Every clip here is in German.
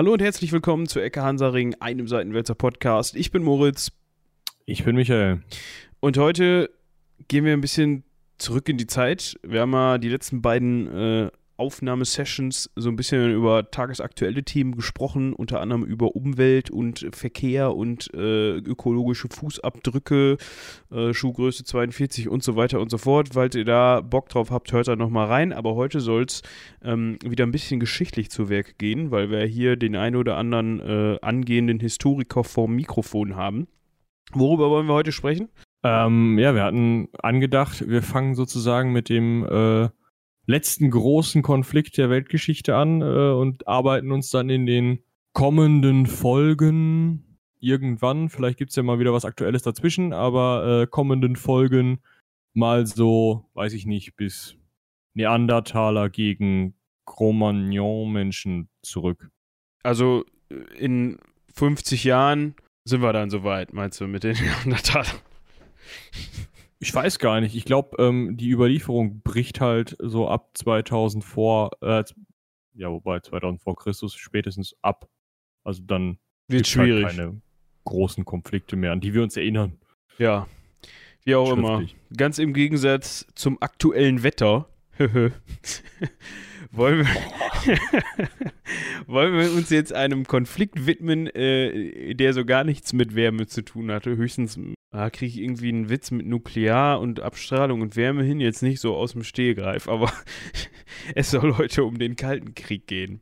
Hallo und herzlich willkommen zu Ecke Hansaring, einem Seitenwälzer Podcast. Ich bin Moritz. Ich bin Michael. Und heute gehen wir ein bisschen zurück in die Zeit. Wir haben ja die letzten beiden äh, Aufnahmesessions so ein bisschen über tagesaktuelle Themen gesprochen, unter anderem über Umwelt und Verkehr und äh, ökologische Fußabdrücke, äh, Schuhgröße 42 und so weiter und so fort. Falls ihr da Bock drauf habt, hört da nochmal rein. Aber heute soll es ähm, wieder ein bisschen geschichtlich zu Werk gehen, weil wir hier den einen oder anderen äh, angehenden Historiker vorm Mikrofon haben. Worüber wollen wir heute sprechen? Ähm, ja, wir hatten angedacht, wir fangen sozusagen mit dem äh, letzten großen Konflikt der Weltgeschichte an äh, und arbeiten uns dann in den kommenden Folgen irgendwann, vielleicht gibt es ja mal wieder was Aktuelles dazwischen, aber äh, kommenden Folgen mal so, weiß ich nicht, bis Neandertaler gegen Cro-Magnon-Menschen zurück. Also äh, in 50 Jahren sind wir dann soweit, meinst du, mit den Neandertalern? Ich weiß gar nicht. Ich glaube, ähm, die Überlieferung bricht halt so ab 2000 vor, äh, ja, wobei 2000 vor Christus spätestens ab. Also dann wird halt schwierig. Halt keine großen Konflikte mehr, an die wir uns erinnern. Ja, wie auch immer. Ganz im Gegensatz zum aktuellen Wetter. wollen, wir wollen wir uns jetzt einem Konflikt widmen, äh, der so gar nichts mit Wärme zu tun hatte. Höchstens ah, kriege ich irgendwie einen Witz mit Nuklear und Abstrahlung und Wärme hin, jetzt nicht so aus dem Stehgreif, aber es soll heute um den Kalten Krieg gehen.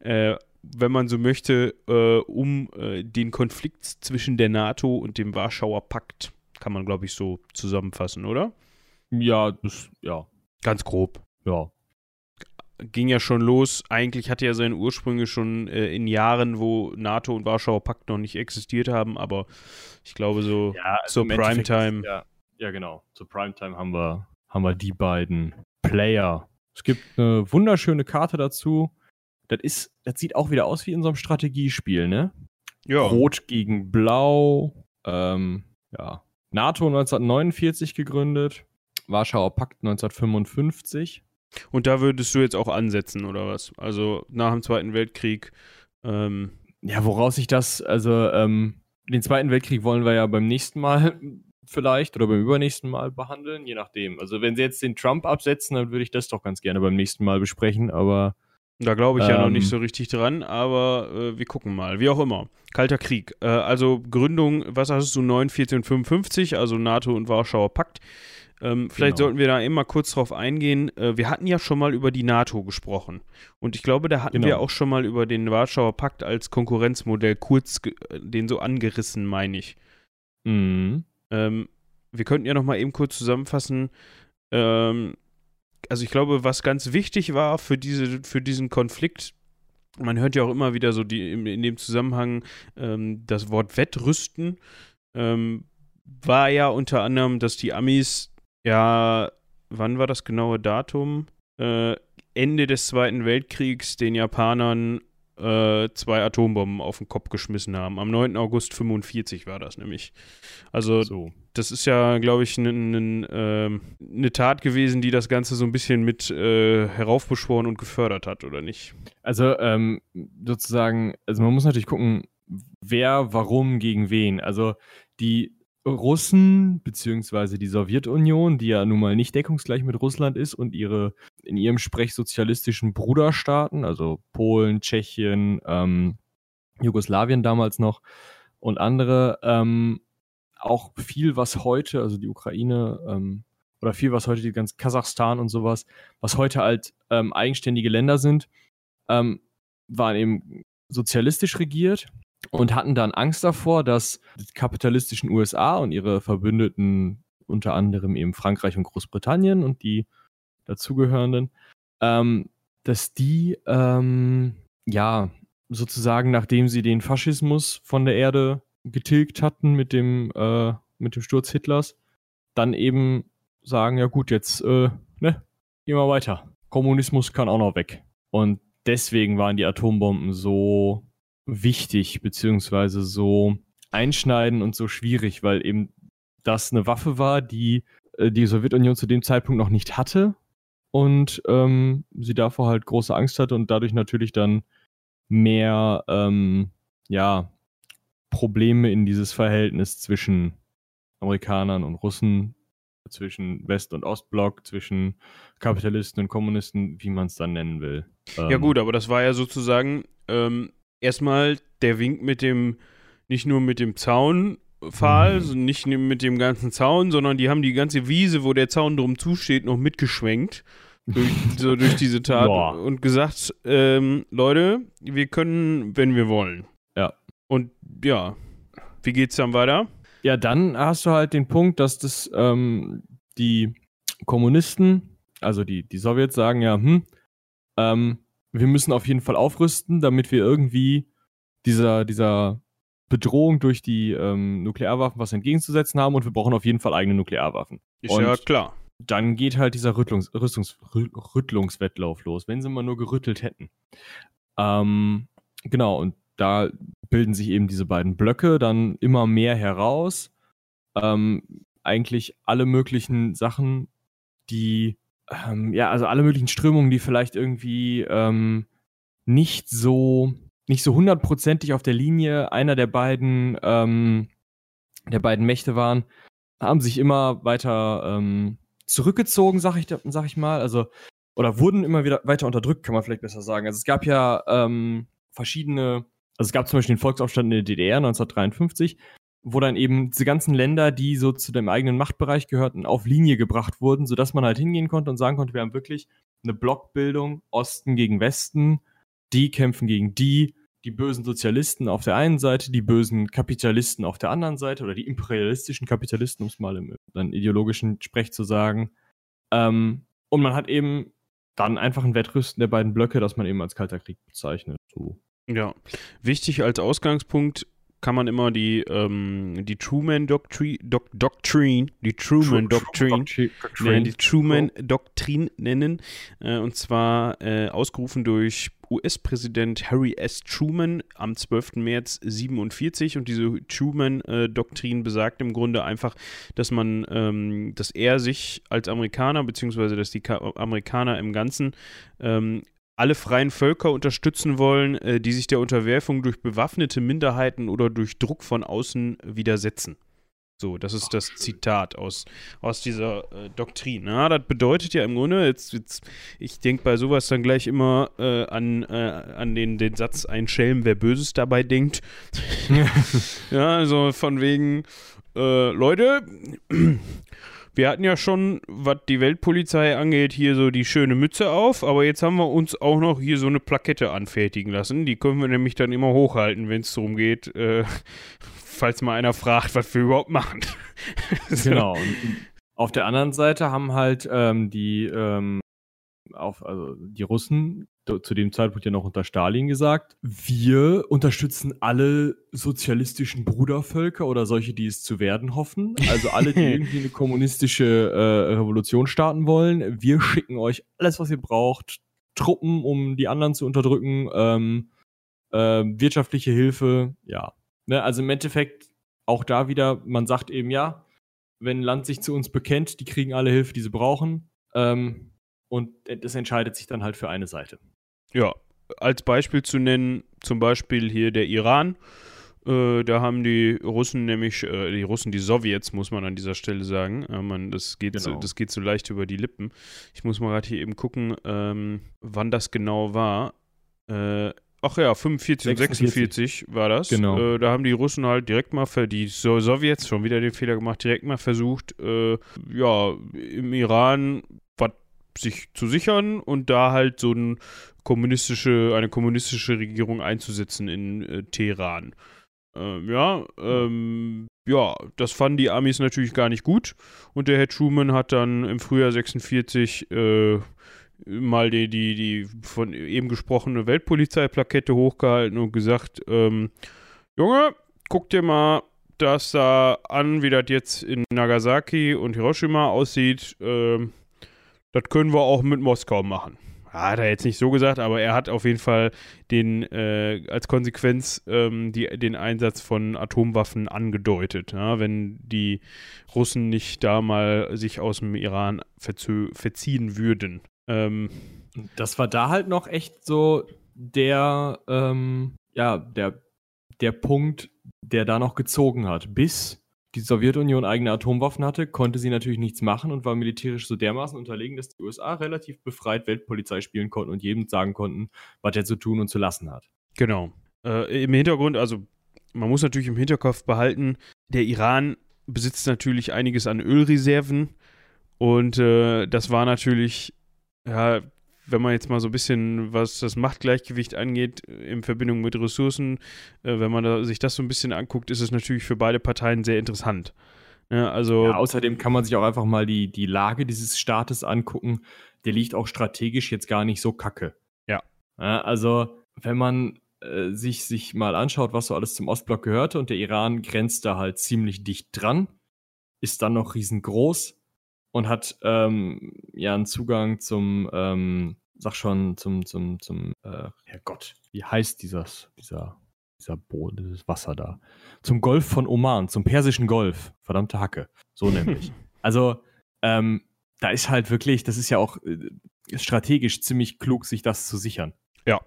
Äh, wenn man so möchte, äh, um äh, den Konflikt zwischen der NATO und dem Warschauer Pakt. Kann man, glaube ich, so zusammenfassen, oder? Ja, das, ja. Ganz grob. Ja ging ja schon los. Eigentlich hatte er seine Ursprünge schon äh, in Jahren, wo NATO und Warschauer Pakt noch nicht existiert haben, aber ich glaube so ja, also zur Primetime. Ja, ja, genau. Zur Primetime haben wir, haben wir die beiden Player. Es gibt eine wunderschöne Karte dazu. Das ist, das sieht auch wieder aus wie in so einem Strategiespiel, ne? Ja. Rot gegen Blau. Ähm, ja. NATO 1949 gegründet. Warschauer Pakt 1955. Und da würdest du jetzt auch ansetzen, oder was? Also nach dem Zweiten Weltkrieg. Ähm ja, woraus sich das, also ähm, den Zweiten Weltkrieg wollen wir ja beim nächsten Mal vielleicht oder beim übernächsten Mal behandeln, je nachdem. Also wenn sie jetzt den Trump absetzen, dann würde ich das doch ganz gerne beim nächsten Mal besprechen, aber. Da glaube ich ähm, ja noch nicht ähm, so richtig dran, aber äh, wir gucken mal. Wie auch immer. Kalter Krieg. Äh, also Gründung, was hast du, 49 und 55, also NATO und Warschauer Pakt. Ähm, vielleicht genau. sollten wir da immer kurz drauf eingehen. Äh, wir hatten ja schon mal über die NATO gesprochen. Und ich glaube, da hatten genau. wir auch schon mal über den Warschauer Pakt als Konkurrenzmodell kurz den so angerissen, meine ich. Mhm. Ähm, wir könnten ja noch mal eben kurz zusammenfassen. Ähm, also ich glaube, was ganz wichtig war für, diese, für diesen Konflikt, man hört ja auch immer wieder so die, in, in dem Zusammenhang ähm, das Wort Wettrüsten, ähm, war ja unter anderem, dass die Amis ja, wann war das genaue Datum? Äh, Ende des Zweiten Weltkriegs den Japanern äh, zwei Atombomben auf den Kopf geschmissen haben. Am 9. August 45 war das nämlich. Also so. das ist ja, glaube ich, eine ne, ne Tat gewesen, die das Ganze so ein bisschen mit äh, heraufbeschworen und gefördert hat, oder nicht? Also ähm, sozusagen, also man muss natürlich gucken, wer, warum, gegen wen. Also die Russen beziehungsweise die Sowjetunion, die ja nun mal nicht deckungsgleich mit Russland ist und ihre in ihrem Sprech sozialistischen Bruderstaaten, also Polen, Tschechien, ähm, Jugoslawien damals noch und andere, ähm, auch viel, was heute, also die Ukraine ähm, oder viel, was heute die ganz Kasachstan und sowas, was heute halt ähm, eigenständige Länder sind, ähm, waren eben sozialistisch regiert und hatten dann Angst davor, dass die kapitalistischen USA und ihre Verbündeten, unter anderem eben Frankreich und Großbritannien und die dazugehörenden, ähm, dass die ähm, ja sozusagen, nachdem sie den Faschismus von der Erde getilgt hatten mit dem, äh, mit dem Sturz Hitlers, dann eben sagen, ja gut, jetzt äh, ne, gehen wir weiter. Kommunismus kann auch noch weg. Und deswegen waren die Atombomben so wichtig, beziehungsweise so einschneiden und so schwierig, weil eben das eine Waffe war, die äh, die Sowjetunion zu dem Zeitpunkt noch nicht hatte und ähm, sie davor halt große Angst hatte und dadurch natürlich dann mehr, ähm, ja, Probleme in dieses Verhältnis zwischen Amerikanern und Russen, zwischen West- und Ostblock, zwischen Kapitalisten und Kommunisten, wie man es dann nennen will. ja Ähm, gut, aber das war ja sozusagen ähm, erstmal der Wink mit dem, nicht nur mit dem Zaunpfahl, Mhm. so nicht mit dem ganzen Zaun, sondern die haben die ganze Wiese, wo der Zaun drum zusteht, noch mitgeschwenkt. Durch, so durch diese Tat Boah. und gesagt, ähm, Leute, wir können, wenn wir wollen. Ja. Und ja, wie geht's dann weiter? Ja, dann hast du halt den Punkt, dass das ähm, die Kommunisten, also die, die Sowjets sagen ja, hm, ähm, wir müssen auf jeden Fall aufrüsten, damit wir irgendwie dieser, dieser Bedrohung durch die ähm, Nuklearwaffen was entgegenzusetzen haben und wir brauchen auf jeden Fall eigene Nuklearwaffen. Ist Und- ja klar. Dann geht halt dieser Rüttlungs, Rüstungs, Rü- Rüttlungswettlauf los, wenn sie mal nur gerüttelt hätten. Ähm, genau, und da bilden sich eben diese beiden Blöcke dann immer mehr heraus. Ähm, eigentlich alle möglichen Sachen, die, ähm, ja, also alle möglichen Strömungen, die vielleicht irgendwie ähm, nicht so, nicht so hundertprozentig auf der Linie einer der beiden, ähm, der beiden Mächte waren, haben sich immer weiter ähm, zurückgezogen, sag ich, sag ich mal. Also, oder wurden immer wieder weiter unterdrückt, kann man vielleicht besser sagen. Also es gab ja ähm, verschiedene, also es gab zum Beispiel den Volksaufstand in der DDR 1953, wo dann eben diese ganzen Länder, die so zu dem eigenen Machtbereich gehörten, auf Linie gebracht wurden, sodass man halt hingehen konnte und sagen konnte, wir haben wirklich eine Blockbildung, Osten gegen Westen, die kämpfen gegen die, die bösen Sozialisten auf der einen Seite, die bösen Kapitalisten auf der anderen Seite oder die imperialistischen Kapitalisten, um es mal im dann ideologischen Sprech zu sagen. Ähm, und man hat eben dann einfach ein Wettrüsten der beiden Blöcke, das man eben als Kalter Krieg bezeichnet. So. Ja, wichtig als Ausgangspunkt kann man immer die, ähm, die Truman Doctrine, Doc, Doctrine, die Truman Doctrine, nein, die Truman Doktrin nennen. Äh, und zwar äh, ausgerufen durch US-Präsident Harry S. Truman am 12. März 47. Und diese Truman-Doktrin besagt im Grunde einfach, dass man, ähm, dass er sich als Amerikaner, beziehungsweise dass die Ka Amerikaner im Ganzen ähm, alle freien Völker unterstützen wollen, äh, die sich der Unterwerfung durch bewaffnete Minderheiten oder durch Druck von außen widersetzen. So, das ist das Zitat aus, aus dieser äh, Doktrin. Ja, das bedeutet ja im Grunde, jetzt, jetzt ich denke bei sowas dann gleich immer äh, an, äh, an den, den Satz, ein Schelm, wer Böses dabei denkt. ja, also von wegen, äh, Leute, wir hatten ja schon, was die Weltpolizei angeht, hier so die schöne Mütze auf, aber jetzt haben wir uns auch noch hier so eine Plakette anfertigen lassen. Die können wir nämlich dann immer hochhalten, wenn es darum geht, äh, falls mal einer fragt, was wir überhaupt machen. Genau. Und auf der anderen Seite haben halt ähm, die, ähm, auf, also die Russen zu dem Zeitpunkt ja noch unter Stalin gesagt, wir unterstützen alle sozialistischen Brudervölker oder solche, die es zu werden hoffen. Also alle, die irgendwie eine kommunistische äh, Revolution starten wollen. Wir schicken euch alles, was ihr braucht. Truppen, um die anderen zu unterdrücken. Ähm, ähm, wirtschaftliche Hilfe, ja. Ne, also im Endeffekt auch da wieder, man sagt eben ja, wenn ein Land sich zu uns bekennt, die kriegen alle Hilfe, die sie brauchen. Ähm, und das entscheidet sich dann halt für eine Seite. Ja, als Beispiel zu nennen, zum Beispiel hier der Iran. Äh, da haben die Russen nämlich, äh, die Russen, die Sowjets, muss man an dieser Stelle sagen. Äh, man, das, geht so, Genau. das geht so leicht über die Lippen. Ich muss mal gerade hier eben gucken, ähm, wann das genau war. Äh, ach ja, 45 und 46 war das. Genau. Äh, da haben die Russen halt direkt mal, für die so Sowjets schon wieder den Fehler gemacht, direkt mal versucht, äh, ja, im Iran sich zu sichern und da halt so ein kommunistische, eine kommunistische Regierung einzusetzen in äh, Teheran. Ähm, ja, ähm, ja, das fanden die Amis natürlich gar nicht gut. Und der Herr Truman hat dann im Frühjahr 46 äh, mal die, die, die von eben gesprochene Weltpolizeiplakette hochgehalten und gesagt, ähm, Junge, guck dir mal das da an, wie das jetzt in Nagasaki und Hiroshima aussieht. Ähm, das können wir auch mit Moskau machen. Hat er jetzt nicht so gesagt, aber er hat auf jeden Fall den äh, als Konsequenz ähm, die, den Einsatz von Atomwaffen angedeutet. Ja, wenn die Russen nicht da mal sich aus dem Iran verziehen würden. Ähm, Das war da halt noch echt so der, ähm, ja, der, der Punkt, der da noch gezogen hat. Bis die Sowjetunion eigene Atomwaffen hatte, konnte sie natürlich nichts machen und war militärisch so dermaßen unterlegen, dass die USA relativ befreit Weltpolizei spielen konnten und jedem sagen konnten, was er zu tun und zu lassen hat. Genau. Äh, Im Hintergrund, also man muss natürlich im Hinterkopf behalten, der Iran besitzt natürlich einiges an Ölreserven und äh, das war natürlich, ja, wenn man jetzt mal so ein bisschen, was das Machtgleichgewicht angeht, in Verbindung mit Ressourcen, äh, wenn man da, sich das so ein bisschen anguckt, ist es natürlich für beide Parteien sehr interessant. Ja, also ja, außerdem kann man sich auch einfach mal die, die Lage dieses Staates angucken. Der liegt auch strategisch jetzt gar nicht so kacke. Ja. ja also, wenn man äh, sich, sich mal anschaut, was so alles zum Ostblock gehörte und der Iran grenzt da halt ziemlich dicht dran, ist dann noch riesengroß und hat ähm, ja einen Zugang zum, ähm, sag schon, zum, zum, zum, äh, Herrgott, wie heißt dieses, dieser, dieser Boden, dieses Wasser da? Zum Golf von Oman, zum persischen Golf. Verdammte Hacke. So nämlich. also, ähm, da ist halt wirklich, das ist ja auch äh, strategisch ziemlich klug, sich das zu sichern. Ja,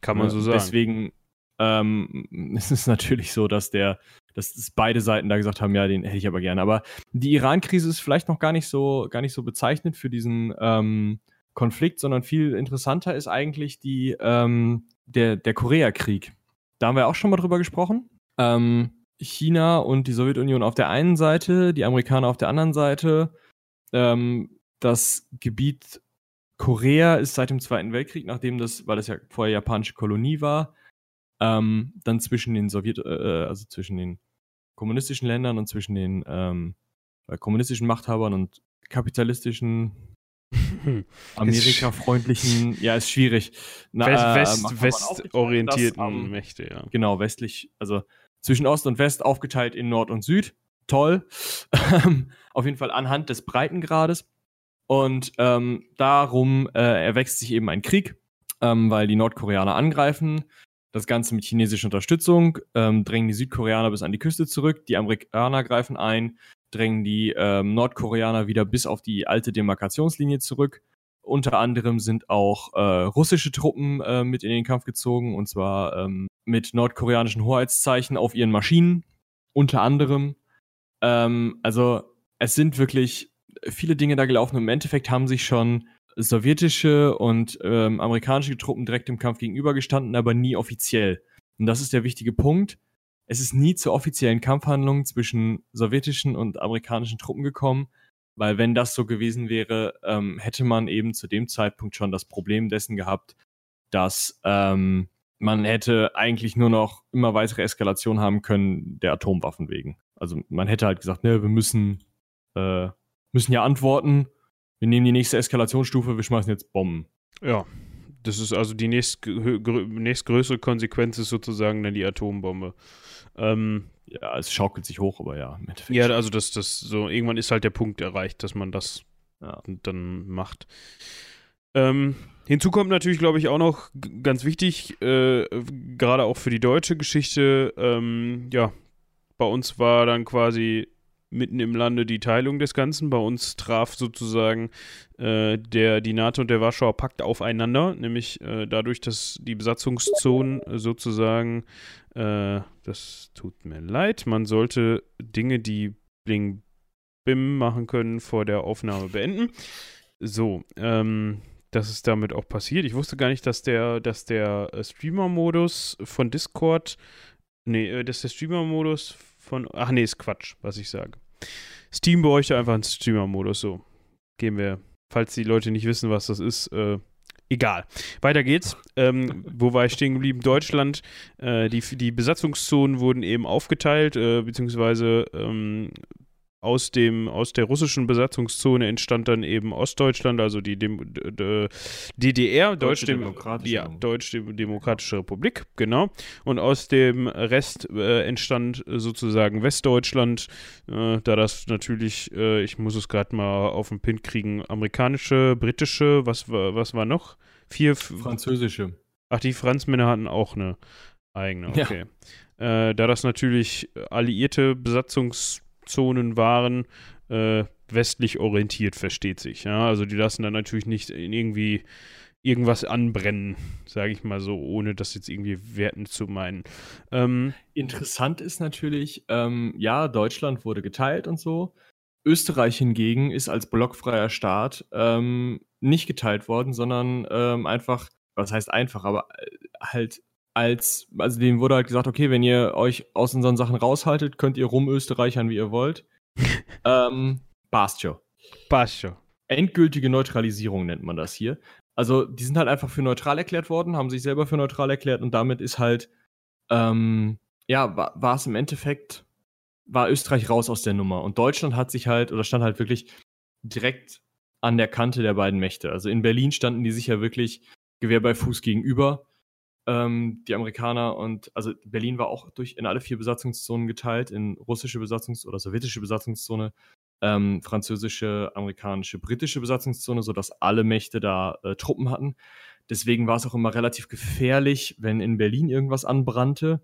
kann man so sagen. Deswegen ähm, ist es natürlich so, dass der, dass beide Seiten da gesagt haben, ja, den hätte ich aber gerne. Aber die Iran-Krise ist vielleicht noch gar nicht so, gar nicht so bezeichnet für diesen ähm, Konflikt, sondern viel interessanter ist eigentlich die, ähm, der, der Koreakrieg. Da haben wir auch schon mal drüber gesprochen. Ähm, China und die Sowjetunion auf der einen Seite, die Amerikaner auf der anderen Seite. Ähm, das Gebiet Korea ist seit dem Zweiten Weltkrieg, nachdem das, weil das ja vorher japanische Kolonie war, ähm, dann zwischen den Sowjet, äh, äh also zwischen den kommunistischen Ländern und zwischen den ähm, äh, kommunistischen Machthabern und kapitalistischen Amerika-freundlichen, ja, ist schwierig. Na, West, äh, West, westorientierten das, Mächte, ja. Genau, westlich, also zwischen Ost und West aufgeteilt in Nord und Süd. Toll. Auf jeden Fall anhand des Breitengrades. Und ähm, darum äh, erwächst sich eben ein Krieg, ähm, weil die Nordkoreaner angreifen. Das Ganze mit chinesischer Unterstützung, ähm, drängen die Südkoreaner bis an die Küste zurück, die Amerikaner greifen ein, drängen die ähm, Nordkoreaner wieder bis auf die alte Demarkationslinie zurück. Unter anderem sind auch äh, russische Truppen äh, mit in den Kampf gezogen, und zwar ähm, mit nordkoreanischen Hoheitszeichen auf ihren Maschinen, unter anderem. Ähm, also es sind wirklich viele Dinge da gelaufen im Endeffekt haben sich schon sowjetische und ähm, amerikanische Truppen direkt im Kampf gegenübergestanden, aber nie offiziell. Und das ist der wichtige Punkt. Es ist nie zu offiziellen Kampfhandlungen zwischen sowjetischen und amerikanischen Truppen gekommen, weil wenn das so gewesen wäre, ähm, hätte man eben zu dem Zeitpunkt schon das Problem dessen gehabt, dass ähm, man hätte eigentlich nur noch immer weitere Eskalation haben können der Atomwaffen wegen. Also man hätte halt gesagt, ne, wir müssen äh, müssen ja antworten. Wir nehmen die nächste Eskalationsstufe, wir schmeißen jetzt Bomben. Ja, das ist also die nächst, nächstgrößere Konsequenz ist sozusagen dann die Atombombe. Ähm, ja, es schaukelt sich hoch, aber ja. Ja, also das, das so, irgendwann ist halt der Punkt erreicht, dass man das ja. dann macht. Ähm, hinzu kommt natürlich, glaube ich, auch noch ganz wichtig, äh, gerade auch für die deutsche Geschichte, ähm, ja, bei uns war dann quasi mitten im Lande die Teilung des Ganzen. Bei uns traf sozusagen äh, der, die NATO und der Warschauer Pakt aufeinander, nämlich äh, dadurch, dass die Besatzungszonen sozusagen, äh, das tut mir leid, man sollte Dinge, die Bling Bim machen können, vor der Aufnahme beenden. So, ähm, das ist damit auch passiert. Ich wusste gar nicht, dass der, dass der äh, Streamer-Modus von Discord, nee, äh, dass der Streamer-Modus von, ach nee, ist Quatsch, was ich sage. Steam bräuchte einfach einen Streamer-Modus, so. Gehen wir, falls die Leute nicht wissen, was das ist, äh, egal. Weiter geht's. Ähm, wo war ich stehen geblieben? Deutschland. Äh, die, die Besatzungszonen wurden eben aufgeteilt, äh, beziehungsweise ähm, aus, dem, aus der russischen Besatzungszone entstand dann eben Ostdeutschland, also die Dem DDR, Deutsche, Demokratische, ja, Deutsche Demokratische Republik, genau. Und aus dem Rest äh, entstand sozusagen Westdeutschland, äh, da das natürlich, äh, ich muss es gerade mal auf den Pin kriegen, amerikanische, britische, was, was war noch? Vier. Französische. Ach, die Franzmänner hatten auch eine eigene, okay. Ja. Äh, da das natürlich alliierte Besatzungs Zonen waren, äh, westlich orientiert, versteht sich. Ja? Also die lassen dann natürlich nicht irgendwie irgendwas anbrennen, sage ich mal so, ohne das jetzt irgendwie werten zu meinen. Ähm, Interessant ist natürlich, ähm, ja, Deutschland wurde geteilt und so. Österreich hingegen ist als blockfreier Staat ähm, nicht geteilt worden, sondern ähm, einfach, was heißt einfach, aber äh, halt als, also dem wurde halt gesagt, okay, wenn ihr euch aus unseren Sachen raushaltet, könnt ihr rumösterreichern, wie ihr wollt. ähm, passt schon. Endgültige Neutralisierung nennt man das hier. Also, die sind halt einfach für neutral erklärt worden, haben sich selber für neutral erklärt und damit ist halt, ähm, ja, war es im Endeffekt, war Österreich raus aus der Nummer. Und Deutschland hat sich halt, oder stand halt wirklich direkt an der Kante der beiden Mächte. Also in Berlin standen die sich ja wirklich Gewehr bei Fuß gegenüber. Ähm, die Amerikaner und, also Berlin war auch durch in alle vier Besatzungszonen geteilt, in russische Besatzungs- oder sowjetische Besatzungszone, ähm, französische, amerikanische, britische Besatzungszone, sodass alle Mächte da äh, Truppen hatten. Deswegen war es auch immer relativ gefährlich, wenn in Berlin irgendwas anbrannte,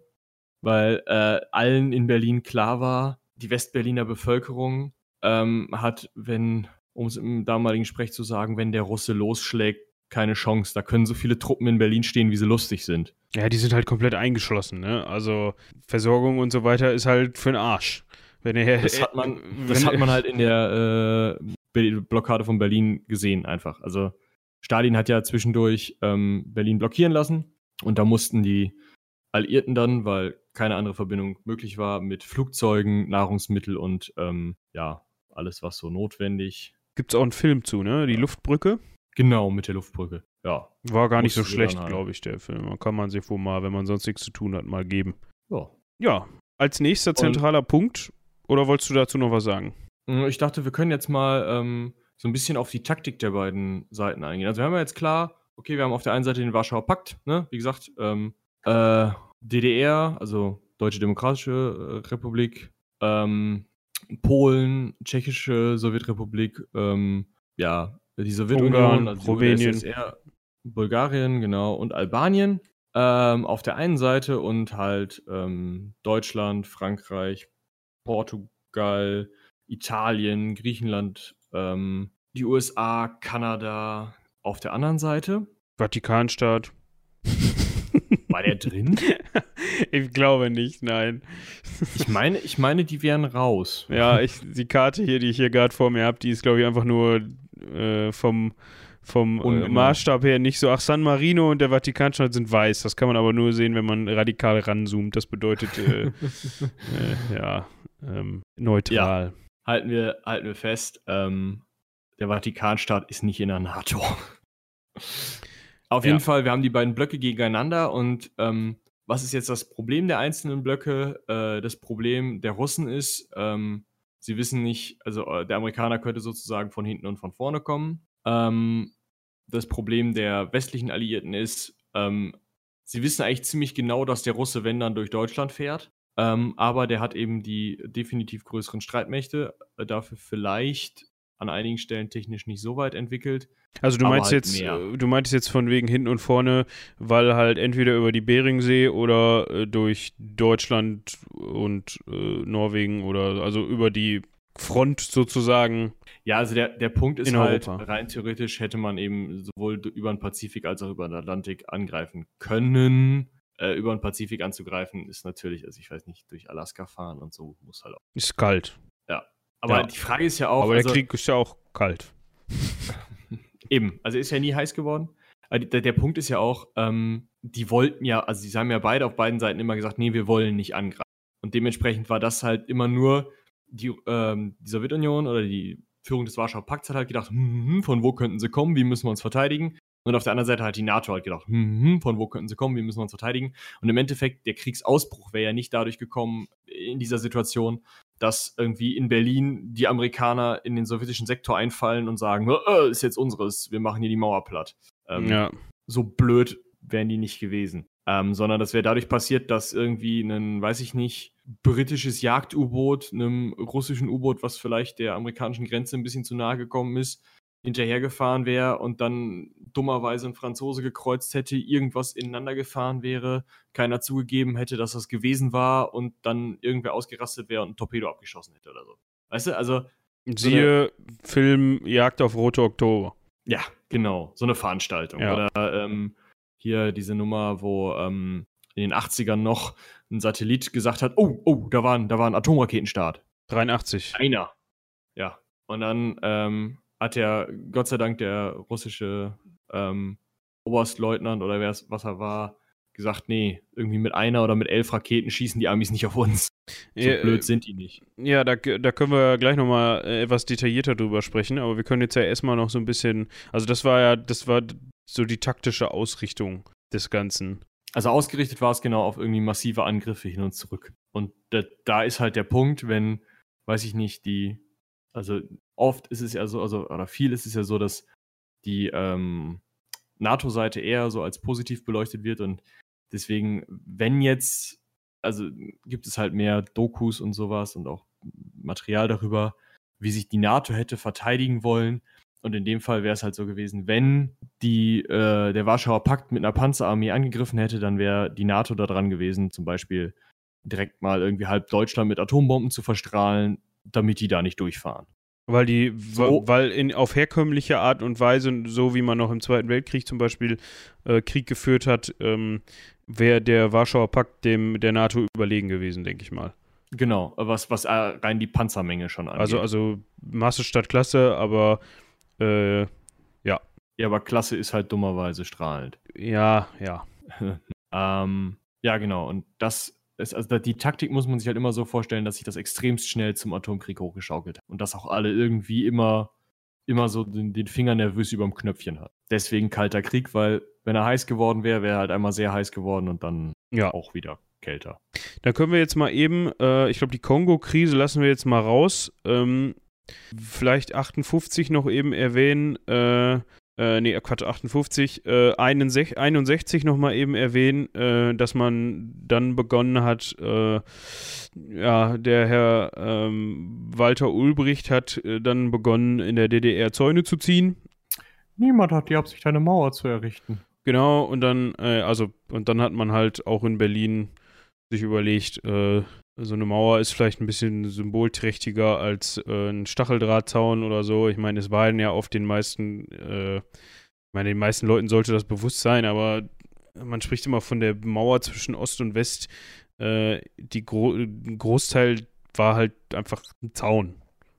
weil äh, allen in Berlin klar war, die Westberliner Bevölkerung ähm, hat, wenn, um es im damaligen Sprech zu sagen, wenn der Russe losschlägt, keine Chance. Da können so viele Truppen in Berlin stehen, wie sie lustig sind. Ja, die sind halt komplett eingeschlossen, ne? Also Versorgung und so weiter ist halt für den Arsch. Wenn er, Das hat man, das hat man halt in der äh, Blockade von Berlin gesehen, einfach. Also Stalin hat ja zwischendurch ähm, Berlin blockieren lassen und da mussten die Alliierten dann, weil keine andere Verbindung möglich war, mit Flugzeugen, Nahrungsmittel und ähm, ja, alles, was so notwendig. Gibt's auch einen Film zu, ne? Die Luftbrücke. Genau, mit der Luftbrücke. Ja. War gar nicht so schlecht, glaube ich, der Film. Kann man sich wohl mal, wenn man sonst nichts zu tun hat, mal geben. ja. Ja, als nächster zentraler Punkt, oder wolltest du dazu noch was sagen? Mm, Ich dachte, wir können jetzt mal ähm, so ein bisschen auf die Taktik der beiden Seiten eingehen. Also wir haben ja jetzt klar, okay, wir haben auf der einen Seite den Warschauer Pakt, ne? Wie gesagt, ähm, äh, DDR, also Deutsche Demokratische äh, Republik, ähm, Polen, Tschechische Sowjetrepublik, ähm, ja, die Sowjetunion, Ungarn, also die Rumänien. UdSSR, Bulgarien, genau, und Albanien ähm, auf der einen Seite und halt ähm, Deutschland, Frankreich, Portugal, Italien, Griechenland, ähm, die USA, Kanada auf der anderen Seite. Vatikanstaat. War der drin? ich glaube nicht, nein. Ich meine, ich meine, die wären raus. Ja, ich, die Karte hier, die ich hier gerade vor mir habe, die ist, glaube ich, einfach nur äh, vom, vom äh. Maßstab her nicht so. Ach, San Marino und der Vatikanstaat sind weiß. Das kann man aber nur sehen, wenn man radikal ranzoomt. Das bedeutet, äh, äh, ja, ähm, neutral. halten, wir, halten wir fest, ähm, der Vatikanstaat ist nicht in der NATO. Auf Ja. jeden Fall, wir haben die beiden Blöcke gegeneinander und ähm, was ist jetzt das Problem der einzelnen Blöcke? Äh, das Problem der Russen ist, ähm, sie wissen nicht, also äh, der Amerikaner könnte sozusagen von hinten und von vorne kommen. Ähm, das Problem der westlichen Alliierten ist, ähm, sie wissen eigentlich ziemlich genau, dass der Russe, wenn dann, durch Deutschland fährt. Ähm, aber der hat eben die definitiv größeren Streitmächte, äh, dafür vielleicht an einigen Stellen technisch nicht so weit entwickelt. Also du meinst halt jetzt, mehr. äh, du meintest jetzt von wegen hinten und vorne, weil halt entweder über die Beringsee oder äh, durch Deutschland und äh, Norwegen oder also über die Front sozusagen. Ja, also der, der Punkt ist halt, Europa. rein theoretisch hätte man eben sowohl über den Pazifik als auch über den Atlantik angreifen können. Äh, über den Pazifik anzugreifen ist natürlich, also ich weiß nicht, durch Alaska fahren und so muss halt auch. Ist kalt. Aber Ja. die Frage ist ja auch, Aber also, der Krieg ist ja auch kalt. Eben, also ist ja nie heiß geworden. Die- der, der Punkt ist ja auch, ähm, die wollten ja, also sie haben ja beide auf beiden Seiten immer gesagt, nee, wir wollen nicht angreifen. Und dementsprechend war das halt immer nur die, ähm, die Sowjetunion oder die Führung des Warschauer Pakts hat halt gedacht, hm, hm, von wo könnten sie kommen, wie müssen wir uns verteidigen? Und auf der anderen Seite hat die NATO halt gedacht, hm, hm, von wo könnten sie kommen, wie müssen wir uns verteidigen? Und im Endeffekt, der Kriegsausbruch wäre ja nicht dadurch gekommen in dieser Situation, dass irgendwie in Berlin die Amerikaner in den sowjetischen Sektor einfallen und sagen, äh, ist jetzt unseres, wir machen hier die Mauer platt. Ähm, ja. So blöd wären die nicht gewesen. Ähm, sondern das wäre dadurch passiert, dass irgendwie ein, weiß ich nicht, britisches Jagd-U-Boot einem russischen U-Boot, was vielleicht der amerikanischen Grenze ein bisschen zu nahe gekommen ist, hinterhergefahren wäre und dann dummerweise ein Franzose gekreuzt hätte, irgendwas ineinander gefahren wäre, keiner zugegeben hätte, dass das gewesen war und dann irgendwer ausgerastet wäre und ein Torpedo abgeschossen hätte oder so. Weißt du, also Siehe Film Jagd auf Rote Oktober. ja, Genau, so eine Veranstaltung. Ja. Oder ähm, hier diese Nummer, wo ähm, in den 80ern noch ein Satellit gesagt hat, oh, oh, da war ein, da war ein Atomraketenstart. 83. Einer. Ja. Und dann ähm, hat der, Gott sei Dank, der russische ähm, Oberstleutnant oder wer es, was er war, gesagt, nee, irgendwie mit einer oder mit elf Raketen schießen die Amis nicht auf uns. So Ja, blöd sind die nicht. Ja, da, da können wir gleich nochmal äh, etwas detaillierter drüber sprechen, aber wir können jetzt ja erstmal noch so ein bisschen, also das war ja, das war so die taktische Ausrichtung des Ganzen. Also ausgerichtet war es genau auf irgendwie massive Angriffe hin und zurück. Und da, da ist halt der Punkt, wenn, weiß ich nicht, die, also oft ist es ja so, also, oder viel ist es ja so, dass die ähm, NATO-Seite eher so als positiv beleuchtet wird und deswegen, wenn jetzt, also gibt es halt mehr Dokus und sowas und auch Material darüber, wie sich die NATO hätte verteidigen wollen. Und in dem Fall wäre es halt so gewesen, wenn die, äh, der Warschauer Pakt mit einer Panzerarmee angegriffen hätte, dann wäre die NATO da dran gewesen, zum Beispiel direkt mal irgendwie halb Deutschland mit Atombomben zu verstrahlen, damit die da nicht durchfahren. Weil die, So. weil in, auf herkömmliche Art und Weise, so wie man noch im Zweiten Weltkrieg zum Beispiel äh, Krieg geführt hat, ähm, wäre der Warschauer Pakt dem der NATO überlegen gewesen, denke ich mal. Genau, was, was äh, rein die Panzermenge schon angeht. Also, also Masse statt Klasse, aber äh, ja, aber Klasse ist halt dummerweise strahlend. ja, ja. Ähm, ja, genau. Und das ist, also die Taktik muss man sich halt immer so vorstellen, dass sich das extremst schnell zum Atomkrieg hochgeschaukelt hat. Und dass auch alle irgendwie immer, immer so den, den Finger nervös überm Knöpfchen hat. Deswegen kalter Krieg, weil wenn er heiß geworden wäre, wäre er halt einmal sehr heiß geworden und dann Ja. auch wieder kälter. Da können wir jetzt mal eben, äh, ich glaube, die Kongo-Krise lassen wir jetzt mal raus. Ähm, vielleicht 58 noch eben erwähnen. Äh, äh, nee, Quatsch, 58. Äh, 61, 61 noch mal eben erwähnen, äh, dass man dann begonnen hat, äh, ja, der Herr ähm, Walter Ulbricht hat äh, dann begonnen, in der DDR Zäune zu ziehen. Niemand hat die Absicht, eine Mauer zu errichten. Genau, und dann, äh, also, und dann hat man halt auch in Berlin sich überlegt, äh, so eine Mauer ist vielleicht ein bisschen symbolträchtiger als äh, ein Stacheldrahtzaun oder so. Ich meine, es waren ja oft den meisten, äh, ich meine, den meisten Leuten sollte das bewusst sein, aber man spricht immer von der Mauer zwischen Ost und West. Äh, die Gro ein Großteil war halt einfach ein Zaun.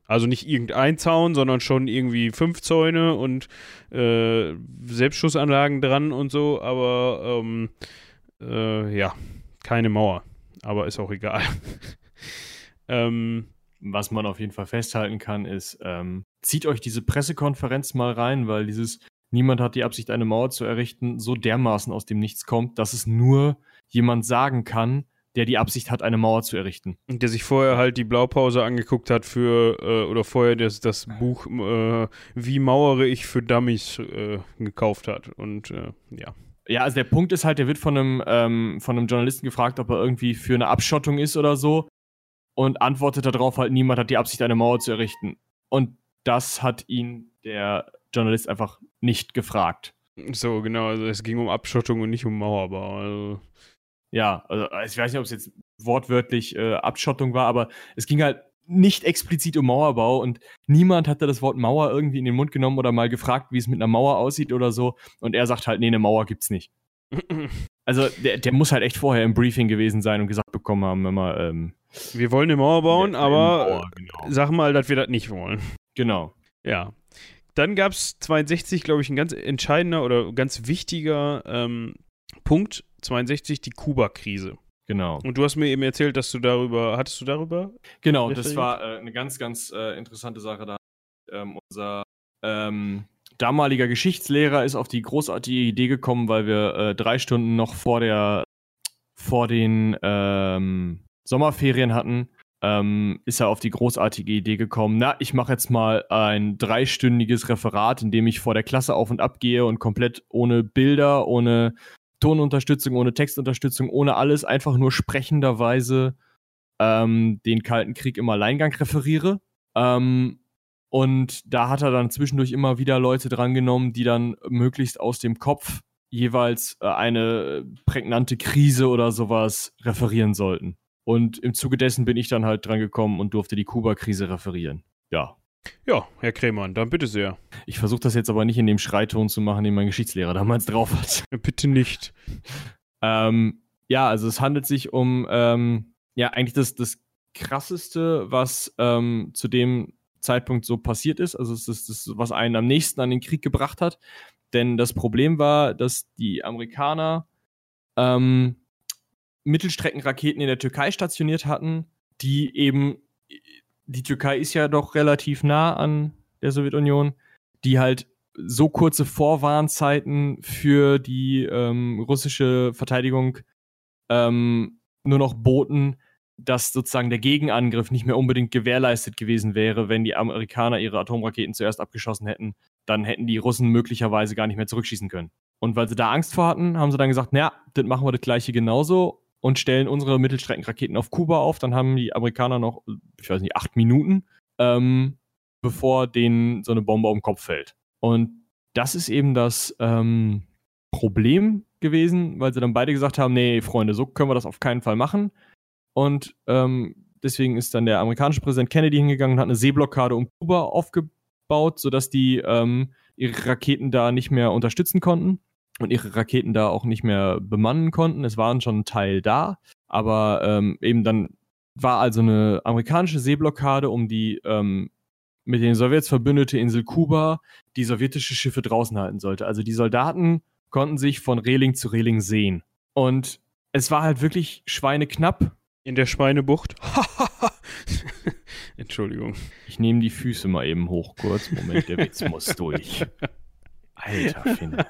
Also nicht irgendein Zaun, sondern schon irgendwie fünf Zäune und äh, Selbstschussanlagen dran und so, aber ähm, äh, ja, keine Mauer. Aber ist auch egal. ähm, Was man auf jeden Fall festhalten kann, ist, ähm, zieht euch diese Pressekonferenz mal rein, weil dieses Niemand hat die Absicht, eine Mauer zu errichten, so dermaßen aus dem Nichts kommt, dass es nur jemand sagen kann, der die Absicht hat, eine Mauer zu errichten. der sich vorher halt die Blaupause angeguckt hat für, äh, oder vorher das, das Buch äh, Wie mauere ich für Dummies äh, gekauft hat. Und äh, ja. Ja, also der Punkt ist halt, der wird von einem, ähm, von einem Journalisten gefragt, ob er irgendwie für eine Abschottung ist oder so und antwortet darauf halt, niemand hat die Absicht, eine Mauer zu errichten. Und das hat ihn der Journalist einfach nicht gefragt. So, genau, also es ging um Abschottung und nicht um Mauerbau. Also, Ja, also ich weiß nicht, ob es jetzt wortwörtlich äh, Abschottung war, aber es ging halt nicht explizit um Mauerbau und niemand hatte das Wort Mauer irgendwie in den Mund genommen oder mal gefragt, wie es mit einer Mauer aussieht oder so. Und er sagt halt, nee, eine Mauer gibt's nicht. Also der, der muss halt echt vorher im Briefing gewesen sein und gesagt bekommen haben, immer, ähm, wir wollen eine Mauer bauen, aber Mauer, genau. sag mal, dass wir das nicht wollen. genau. Ja. Dann gab es 62, glaube ich, ein ganz entscheidender oder ganz wichtiger ähm, Punkt. 62, die Kuba-Krise. Genau. Und du hast mir eben erzählt, dass du darüber, hattest du darüber? Genau, das war äh, eine ganz, ganz äh, interessante Sache. Da ähm, unser ähm, damaliger Geschichtslehrer ist auf die großartige Idee gekommen, weil wir äh, drei Stunden noch vor der vor den ähm, Sommerferien hatten, ähm, ist er auf die großartige Idee gekommen. Na, ich mache jetzt mal ein dreistündiges Referat, in dem ich vor der Klasse auf und ab gehe und komplett ohne Bilder, ohne Tonunterstützung, ohne Textunterstützung, ohne alles, einfach nur sprechenderweise ähm, den Kalten Krieg im Alleingang referiere. Ähm, und da hat er dann zwischendurch immer wieder Leute drangenommen, die dann möglichst aus dem Kopf jeweils äh, eine prägnante Krise oder sowas referieren sollten. Und im Zuge dessen bin ich dann halt dran gekommen und durfte die Kuba-Krise referieren. Ja, Ja, Herr Krämann, dann bitte sehr. Ich versuche das jetzt aber nicht in dem Schreiton zu machen, den mein Geschichtslehrer damals drauf hat. Bitte nicht. Ähm, ja, also es handelt sich um, ähm, ja, eigentlich das, das krasseste, was ähm, zu dem Zeitpunkt so passiert ist. Also es ist das, was einen am nächsten an den Krieg gebracht hat. Denn das Problem war, dass die Amerikaner ähm, Mittelstreckenraketen in der Türkei stationiert hatten, die eben, die Türkei ist ja doch relativ nah an der Sowjetunion, die halt so kurze Vorwarnzeiten für die ähm, russische Verteidigung ähm, nur noch boten, dass sozusagen der Gegenangriff nicht mehr unbedingt gewährleistet gewesen wäre, wenn die Amerikaner ihre Atomraketen zuerst abgeschossen hätten. Dann hätten die Russen möglicherweise gar nicht mehr zurückschießen können. Und weil sie da Angst vor hatten, haben sie dann gesagt, naja, das machen wir das gleiche genauso und stellen unsere Mittelstreckenraketen auf Kuba auf. Dann haben die Amerikaner noch, ich weiß nicht, acht Minuten, ähm, bevor denen so eine Bombe auf den Kopf fällt. Und das ist eben das ähm, Problem gewesen, weil sie dann beide gesagt haben, nee, Freunde, so können wir das auf keinen Fall machen. Und ähm, deswegen ist dann der amerikanische Präsident Kennedy hingegangen und hat eine Seeblockade um Kuba aufgebaut, sodass die ähm, ihre Raketen da nicht mehr unterstützen konnten und ihre Raketen da auch nicht mehr bemannen konnten. Es waren schon ein Teil da, aber ähm, eben dann war also eine amerikanische Seeblockade um die ähm, mit den Sowjets verbündete Insel Kuba, die sowjetische Schiffe draußen halten sollte. Also die Soldaten konnten sich von Reling zu Reling sehen. Und es war halt wirklich schweineknapp. In der Schweinebucht. Entschuldigung. Ich nehme die Füße mal eben hoch kurz. Moment, der Witz muss durch. Alter Finn.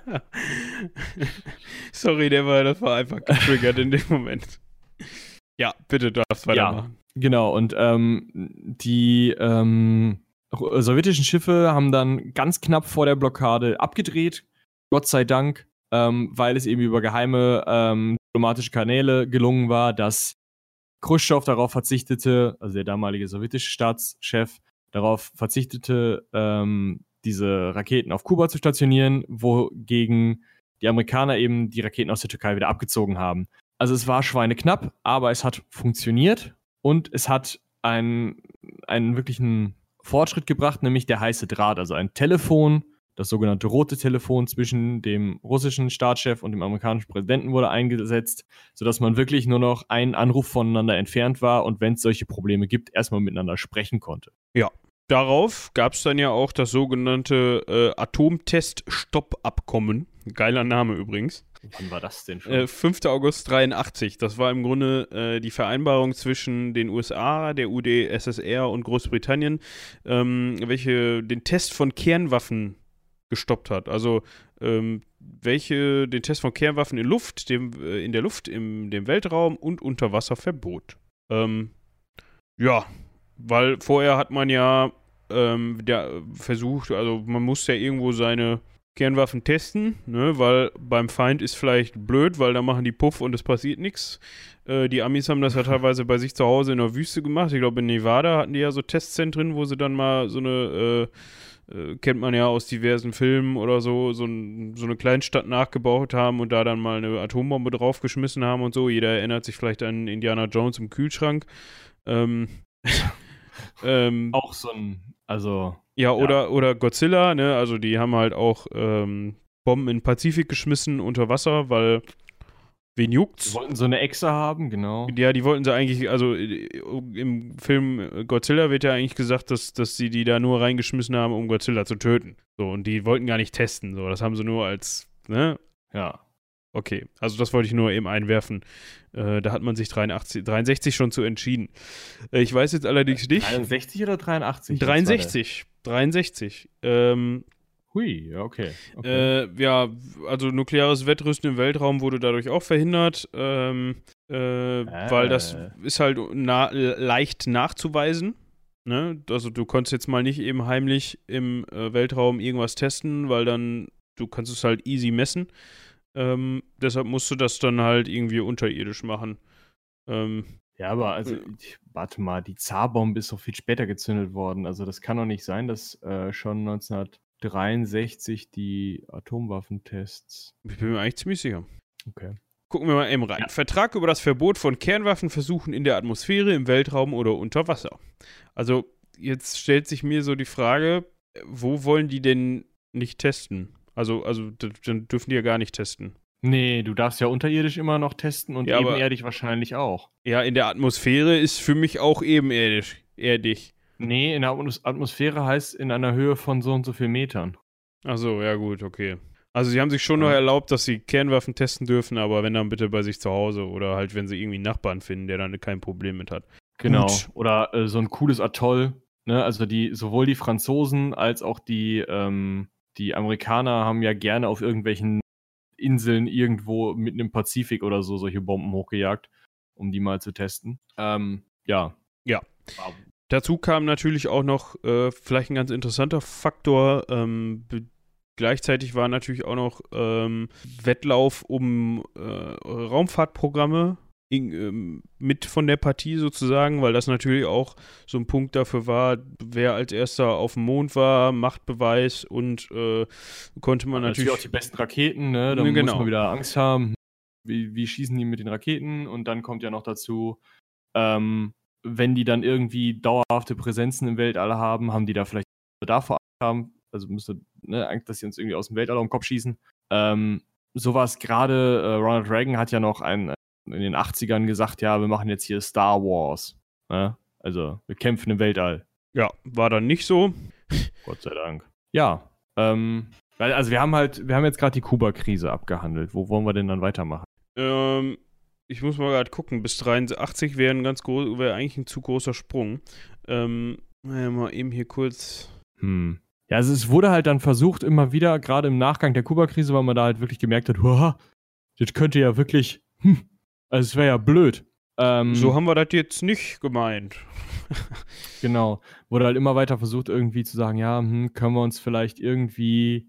Sorry, der war, das war einfach getriggert in dem Moment. Ja, bitte darfst weitermachen. Ja, genau, und ähm, die ähm, sowjetischen Schiffe haben dann ganz knapp vor der Blockade abgedreht. Gott sei Dank, ähm, weil es eben über geheime ähm, diplomatische Kanäle gelungen war, dass Khrushchev darauf verzichtete, also der damalige sowjetische Staatschef, darauf verzichtete, ähm, diese Raketen auf Kuba zu stationieren, wogegen die Amerikaner eben die Raketen aus der Türkei wieder abgezogen haben. Also es war schweineknapp, aber es hat funktioniert und es hat einen, einen wirklichen Fortschritt gebracht, nämlich der heiße Draht, also ein Telefon, das sogenannte rote Telefon zwischen dem russischen Staatschef und dem amerikanischen Präsidenten wurde eingesetzt, sodass man wirklich nur noch einen Anruf voneinander entfernt war und wenn es solche Probleme gibt, erstmal miteinander sprechen konnte. Ja, darauf gab es dann ja auch das sogenannte äh, Atomtest-Stopp-Abkommen. Geiler Name übrigens. Wann war das denn schon? Äh, 5. August 83. Das war im Grunde äh, die Vereinbarung zwischen den USA, der UdSSR und Großbritannien, ähm, welche den Test von Kernwaffen gestoppt hat. Also ähm, welche den Test von Kernwaffen in Luft, dem, äh, in der Luft, im dem Weltraum und unter Wasser verbot. Ähm, ja, weil vorher hat man ja ähm, der, versucht, also man muss ja irgendwo seine Kernwaffen testen, ne, weil beim Feind ist vielleicht blöd, weil da machen die Puff und es passiert nichts. Äh, die Amis haben das ja teilweise bei sich zu Hause in der Wüste gemacht. Ich glaube, in Nevada hatten die ja so Testzentren, wo sie dann mal so eine, äh, äh, kennt man ja aus diversen Filmen oder so, so, ein, so eine Kleinstadt nachgebaut haben und da dann mal eine Atombombe draufgeschmissen haben und so. Jeder erinnert sich vielleicht an Indiana Jones im Kühlschrank. Ähm, ähm, Auch so ein, also ja, oder, ja. oder Godzilla, ne? Also die haben halt auch ähm, Bomben in den Pazifik geschmissen unter Wasser, weil wen juckt's? Die wollten so eine Echse haben, genau. Ja, die wollten sie eigentlich, also äh, im Film Godzilla wird ja eigentlich gesagt, dass, dass sie die da nur reingeschmissen haben, um Godzilla zu töten. So, und die wollten gar nicht testen. So, das haben sie nur als, ne? Ja. Okay, also das wollte ich nur eben einwerfen. Äh, da hat man sich 83, 63 schon zu entschieden. Äh, ich weiß jetzt allerdings nicht. 63 oder 83? 63. 63. Ähm, Hui, okay. okay. Äh, ja, also nukleares Wettrüsten im Weltraum wurde dadurch auch verhindert, ähm, äh, weil das äh. ist halt na leicht nachzuweisen. Ne? Also du konntest jetzt mal nicht eben heimlich im äh, Weltraum irgendwas testen, weil dann du kannst es halt easy messen. Ähm, deshalb musst du das dann halt irgendwie unterirdisch machen. Ähm, ja, aber also, ich, warte mal, die Zarbombe ist doch viel später gezündet worden. Also das kann doch nicht sein, dass äh, schon 1963 die Atomwaffentests. Ich bin mir eigentlich ziemlich sicher. Okay. Gucken wir mal eben rein. Ja. Vertrag über das Verbot von Kernwaffenversuchen in der Atmosphäre, im Weltraum oder unter Wasser. Also jetzt stellt sich mir so die Frage, wo wollen die denn nicht testen? Also, also dann dürfen die ja gar nicht testen. Nee, du darfst ja unterirdisch immer noch testen und ja, ebenerdig wahrscheinlich auch. Ja, in der Atmosphäre ist für mich auch ebenerdig. Erdig. Nee, in der Atmosphäre heißt in einer Höhe von so und so viel Metern. Ach so, ja gut, okay. Also sie haben sich schon ja. noch erlaubt, dass sie Kernwaffen testen dürfen, aber wenn dann bitte bei sich zu Hause oder halt, wenn sie irgendwie einen Nachbarn finden, der dann kein Problem mit hat. Genau. Gut. Oder äh, so ein cooles Atoll. Ne? Also die, sowohl die Franzosen als auch die, ähm, die Amerikaner haben ja gerne auf irgendwelchen Inseln irgendwo mitten im Pazifik oder so solche Bomben hochgejagt, um die mal zu testen. Ähm, ja. Ja. Dazu kam natürlich auch noch äh, vielleicht ein ganz interessanter Faktor. Ähm, gleichzeitig war natürlich auch noch ähm, Wettlauf um äh, Raumfahrtprogramme mit von der Partie sozusagen, weil das natürlich auch so ein Punkt dafür war, wer als erster auf dem Mond war, Machtbeweis und äh, konnte man ja, natürlich, natürlich auch die besten Raketen, ne? Da genau. muss man wieder Angst haben. Wie, wie schießen die mit den Raketen? Und dann kommt ja noch dazu, ähm, wenn die dann irgendwie dauerhafte Präsenzen im Weltall haben, haben die da vielleicht davor haben, also müsste, ne, dass sie uns irgendwie aus dem Weltall um den Kopf schießen. Ähm, sowas gerade, äh, Ronald Reagan hat ja noch ein, in den 80ern gesagt, ja, wir machen jetzt hier Star Wars. Ne? Also, wir kämpfen im Weltall. Ja, war dann nicht so. Gott sei Dank. Ja, ähm, also wir haben halt, wir haben jetzt gerade die Kuba-Krise abgehandelt. Wo wollen wir denn dann weitermachen? Ähm, ich muss mal gerade gucken, bis 83 wäre ein ganz groß, wäre eigentlich ein zu großer Sprung. Ähm, naja, mal eben hier kurz. Hm. Ja, also es wurde halt dann versucht, immer wieder, gerade im Nachgang der Kuba-Krise, weil man da halt wirklich gemerkt hat, das könnte ja wirklich, hm, also es wäre ja blöd. Ähm, so haben wir das jetzt nicht gemeint. genau. Wurde halt immer weiter versucht, irgendwie zu sagen, ja, hm, können wir uns vielleicht irgendwie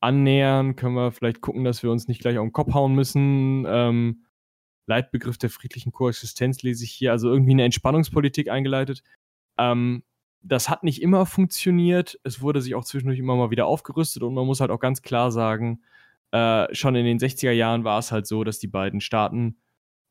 annähern, können wir vielleicht gucken, dass wir uns nicht gleich auf den Kopf hauen müssen. Ähm, Leitbegriff der friedlichen Koexistenz lese ich hier, also irgendwie eine Entspannungspolitik eingeleitet. Ähm, das hat nicht immer funktioniert. Es wurde sich auch zwischendurch immer mal wieder aufgerüstet und man muss halt auch ganz klar sagen, äh, schon in den 60er Jahren war es halt so, dass die beiden Staaten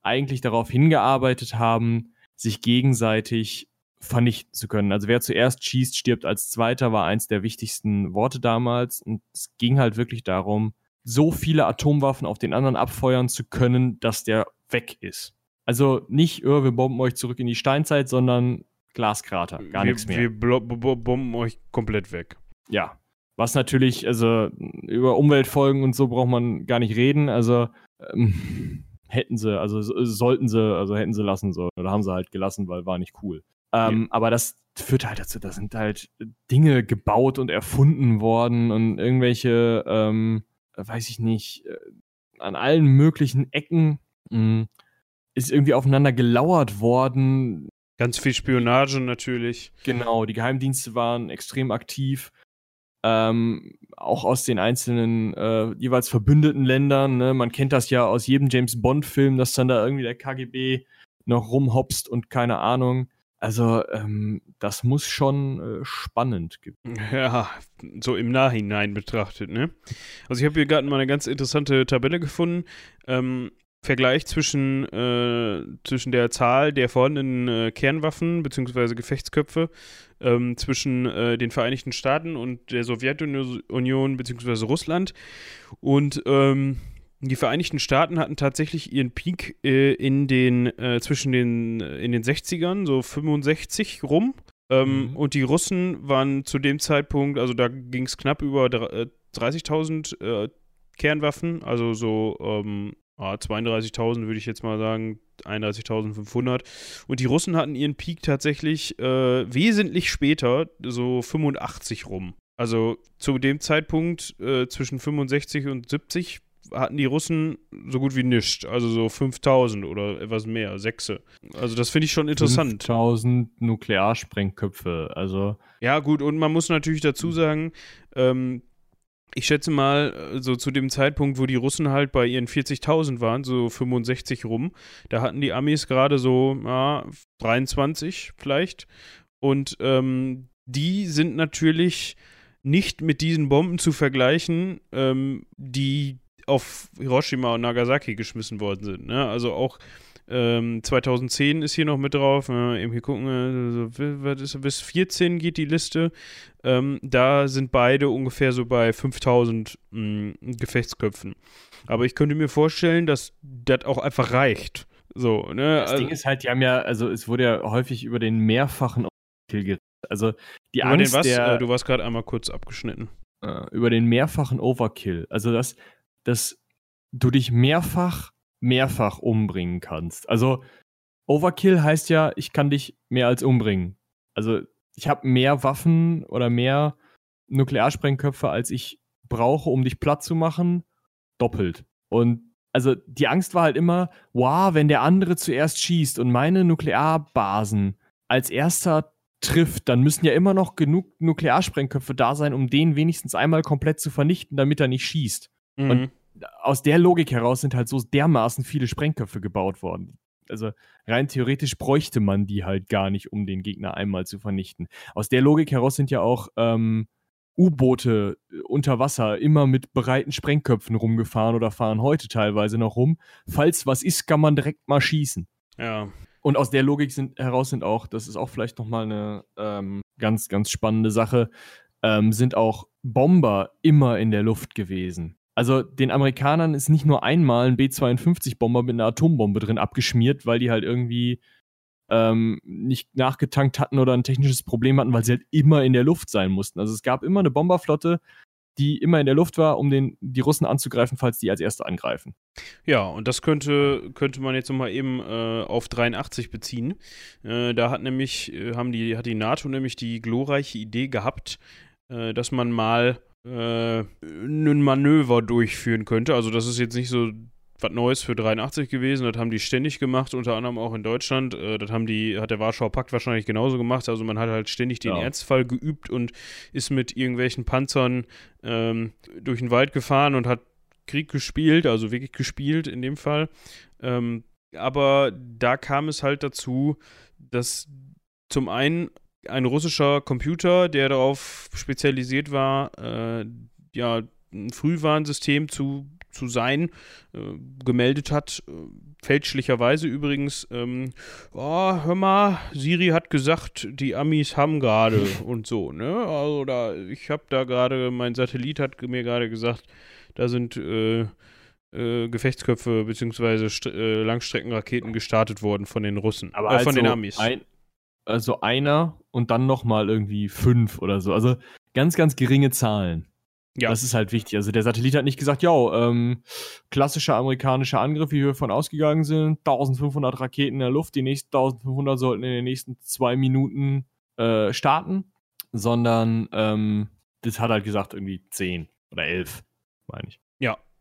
eigentlich darauf hingearbeitet haben, sich gegenseitig vernichten zu können. Also wer zuerst schießt, stirbt als Zweiter, war eins der wichtigsten Worte damals. Und es ging halt wirklich darum, so viele Atomwaffen auf den anderen abfeuern zu können, dass der weg ist. Also nicht, oh, wir bomben euch zurück in die Steinzeit, sondern Glaskrater, gar wir, nichts mehr. Wir bomben euch komplett weg. Ja. Was natürlich, also über Umweltfolgen und so braucht man gar nicht reden. Also ähm, hätten sie, also sollten sie, also hätten sie lassen sollen. Oder haben sie halt gelassen, weil war nicht cool. Ähm, ja. Aber das führt halt dazu, da sind halt Dinge gebaut und erfunden worden und irgendwelche, ähm, weiß ich nicht, äh, an allen möglichen Ecken mh, hm, ist irgendwie aufeinander gelauert worden. Ganz viel Spionage natürlich. Genau, die Geheimdienste waren extrem aktiv. Ähm, auch aus den einzelnen äh, jeweils verbündeten Ländern. Ne? Man kennt das ja aus jedem James Bond-Film, dass dann da irgendwie der KGB noch rumhopst und keine Ahnung. Also, ähm, das muss schon äh, spannend gewesen. Ja, so im Nachhinein betrachtet, ne? Also, ich habe hier gerade mal eine ganz interessante Tabelle gefunden. Ähm, Vergleich zwischen, äh, zwischen der Zahl der vorhandenen äh, Kernwaffen bzw. Gefechtsköpfe ähm, zwischen äh, den Vereinigten Staaten und der Sowjetunion bzw. Russland. Und ähm, die Vereinigten Staaten hatten tatsächlich ihren Peak äh, in den, äh, zwischen den, äh, in den 60ern, so 65 rum. Ähm, mhm. Und die Russen waren zu dem Zeitpunkt, also da ging es knapp über 30.000 Kernwaffen, also so ähm, 32.000 würde ich jetzt mal sagen, 31.500. Und die Russen hatten ihren Peak tatsächlich äh, wesentlich später, so 85 rum. Also zu dem Zeitpunkt äh, zwischen 65 und 70 hatten die Russen so gut wie nichts. Also so 5000 oder etwas mehr, Sechse. Also das finde ich schon interessant. 5000 Nuklearsprengköpfe, also. Ja, gut, und man muss natürlich dazu sagen, ähm, ich schätze mal, äh, so zu dem Zeitpunkt, wo die Russen halt bei ihren 40.000 waren, so 65 rum, da hatten die Amis gerade so ja, 23 vielleicht. Und ähm, die sind natürlich nicht mit diesen Bomben zu vergleichen, ähm, die auf Hiroshima und Nagasaki geschmissen worden sind. Ne? Also auch Ähm, 2010 ist hier noch mit drauf. Äh, eben hier gucken, also, bis 14 geht die Liste. Ähm, da sind beide ungefähr so bei 5000 mh, Gefechtsköpfen. Aber ich könnte mir vorstellen, dass das auch einfach reicht. So, ne? Das Ding ist halt, die haben ja, also es wurde ja häufig über den mehrfachen Overkill geredet. Also die Angst den was? der, Äh, du warst gerade einmal kurz abgeschnitten. äh, über den mehrfachen Overkill. Also dass, dass du dich mehrfach, mehrfach umbringen kannst. Also Overkill heißt ja, ich kann dich mehr als umbringen. Also ich habe mehr Waffen oder mehr Nuklearsprengköpfe, als ich brauche, um dich platt zu machen, doppelt. Und also die Angst war halt immer, wow, wenn der andere zuerst schießt und meine Nuklearbasen als erster trifft, dann müssen ja immer noch genug Nuklearsprengköpfe da sein, um den wenigstens einmal komplett zu vernichten, damit er nicht schießt. Mhm. Und- Aus der Logik heraus sind halt so dermaßen viele Sprengköpfe gebaut worden. Also rein theoretisch bräuchte man die halt gar nicht, um den Gegner einmal zu vernichten. Aus der Logik heraus sind ja auch ähm, U-Boote äh, unter Wasser immer mit breiten Sprengköpfen rumgefahren oder fahren heute teilweise noch rum. Falls was ist, kann man direkt mal schießen. ja. Und aus der Logik sind, heraus sind auch, das ist auch vielleicht nochmal eine ähm, ganz, ganz spannende Sache, ähm, sind auch Bomber immer in der Luft gewesen. Also den Amerikanern ist nicht nur einmal ein B-52-Bomber mit einer Atombombe drin abgeschmiert, weil die halt irgendwie ähm, nicht nachgetankt hatten oder ein technisches Problem hatten, weil sie halt immer in der Luft sein mussten. Also es gab immer eine Bomberflotte, die immer in der Luft war, um den, die Russen anzugreifen, falls die als Erste angreifen. Ja, und das könnte, könnte man jetzt nochmal eben äh, auf 83 beziehen. Äh, da hat nämlich, äh, haben die, hat die NATO nämlich die glorreiche Idee gehabt, äh, dass man mal äh, ein Manöver durchführen könnte. Also das ist jetzt nicht so was Neues für 83 gewesen, das haben die ständig gemacht, unter anderem auch in Deutschland. Äh, das haben die, hat der Warschauer Pakt wahrscheinlich genauso gemacht. Also man hat halt ständig den Ja. Ernstfall geübt und ist mit irgendwelchen Panzern ähm, durch den Wald gefahren und hat Krieg gespielt, also wirklich gespielt in dem Fall. Ähm, aber da kam es halt dazu, dass zum einen ein russischer Computer, der darauf spezialisiert war, äh, ja, ein Frühwarnsystem zu, zu sein, äh, gemeldet hat, äh, fälschlicherweise übrigens, ähm, oh, hör mal, Siri hat gesagt, die Amis haben gerade und so, ne? Also da, ich habe da gerade, mein Satellit hat mir gerade gesagt, da sind äh, äh, Gefechtsköpfe bzw. Äh, Langstreckenraketen gestartet worden von den Russen, äh, von den Amis. Ein, also einer und dann nochmal irgendwie fünf oder so. Also ganz, ganz geringe Zahlen. Ja. Das ist halt wichtig. Also der Satellit hat nicht gesagt, ja, ähm, klassischer amerikanischer Angriff, wie wir von ausgegangen sind, 1500 Raketen in der Luft, die nächsten 1500 sollten in den nächsten zwei Minuten äh, starten, sondern ähm, das hat halt gesagt irgendwie 10 oder 11, meine ich.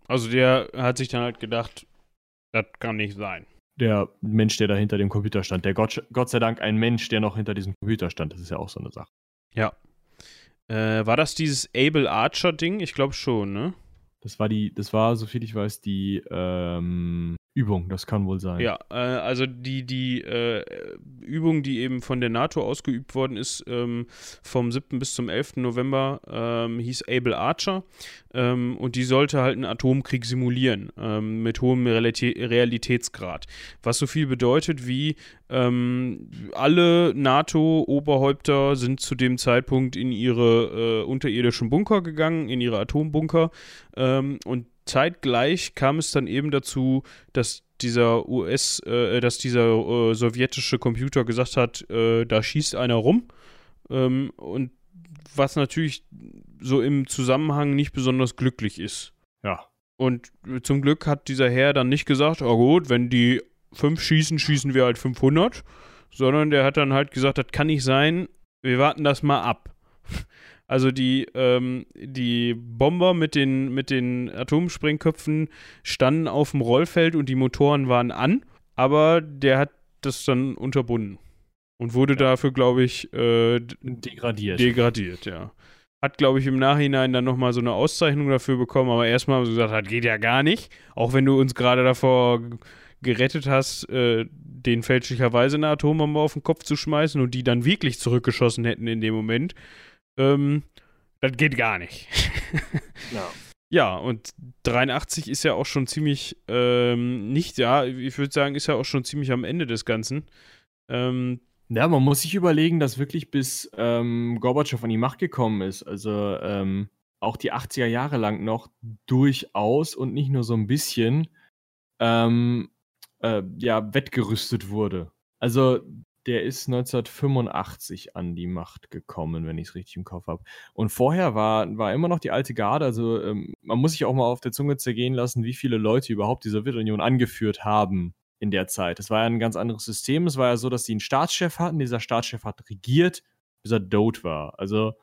Also der hat sich dann halt gedacht, das kann nicht sein. Der Mensch, der da hinter dem Computer stand, der Gott, Gott sei Dank ein Mensch, der noch hinter diesem Computer stand, das ist ja auch so eine Sache. Äh, war das dieses Able Archer Ding? Ich glaube schon, ne? Das war die, das war, soviel ich weiß, die ähm, Übung, das kann wohl sein. Ja, äh, also die, die äh, Übung, die eben von der NATO ausgeübt worden ist, ähm, vom 7. bis zum 11. November, ähm, hieß Able Archer. Ähm, und die sollte halt einen Atomkrieg simulieren, ähm, mit hohem Realitä Realitätsgrad. Was so viel bedeutet wie, ähm, alle NATO-Oberhäupter sind zu dem Zeitpunkt in ihre äh, unterirdischen Bunker gegangen, in ihre Atombunker. Ähm, und zeitgleich kam es dann eben dazu, dass dieser US, äh, dass dieser äh, sowjetische Computer gesagt hat, äh, da schießt einer rum. Ähm, und was natürlich so im Zusammenhang nicht besonders glücklich ist. Ja. Und zum Glück hat dieser Herr dann nicht gesagt, oh gut, wenn die fünf schießen, schießen wir halt 500, sondern der hat dann halt gesagt, das kann nicht sein, wir warten das mal ab. Also die, ähm, die Bomber mit den, mit den Atomsprengköpfen standen auf dem Rollfeld und die Motoren waren an, aber der hat das dann unterbunden und wurde dafür, glaube ich, äh, Degradiert. degradiert, ja. Hat, glaube ich, im Nachhinein dann nochmal so eine Auszeichnung dafür bekommen, aber erstmal haben sie gesagt, das geht ja gar nicht. Auch wenn du uns gerade davor gerettet hast, äh, den fälschlicherweise eine Atombombe auf den Kopf zu schmeißen und die dann wirklich zurückgeschossen hätten in dem Moment. Ähm, das geht gar nicht. ja. ja, und 83 ist ja auch schon ziemlich, ähm, nicht, ja, ich würde sagen, ist ja auch schon ziemlich am Ende des Ganzen. Ähm, ja, man muss sich überlegen, dass wirklich bis ähm, Gorbatschow an die Macht gekommen ist, also ähm, auch die 80er Jahre lang noch durchaus und nicht nur so ein bisschen, ähm, äh, ja, wettgerüstet wurde. Also der ist 1985 an die Macht gekommen, wenn ich es richtig im Kopf habe. Und vorher war, war immer noch die alte Garde. Also ähm, man muss sich auch mal auf der Zunge zergehen lassen, wie viele Leute überhaupt die Sowjetunion angeführt haben in der Zeit. Es war ja ein ganz anderes System. Es war ja so, dass sie einen Staatschef hatten. Dieser Staatschef hat regiert, bis er tot war. Also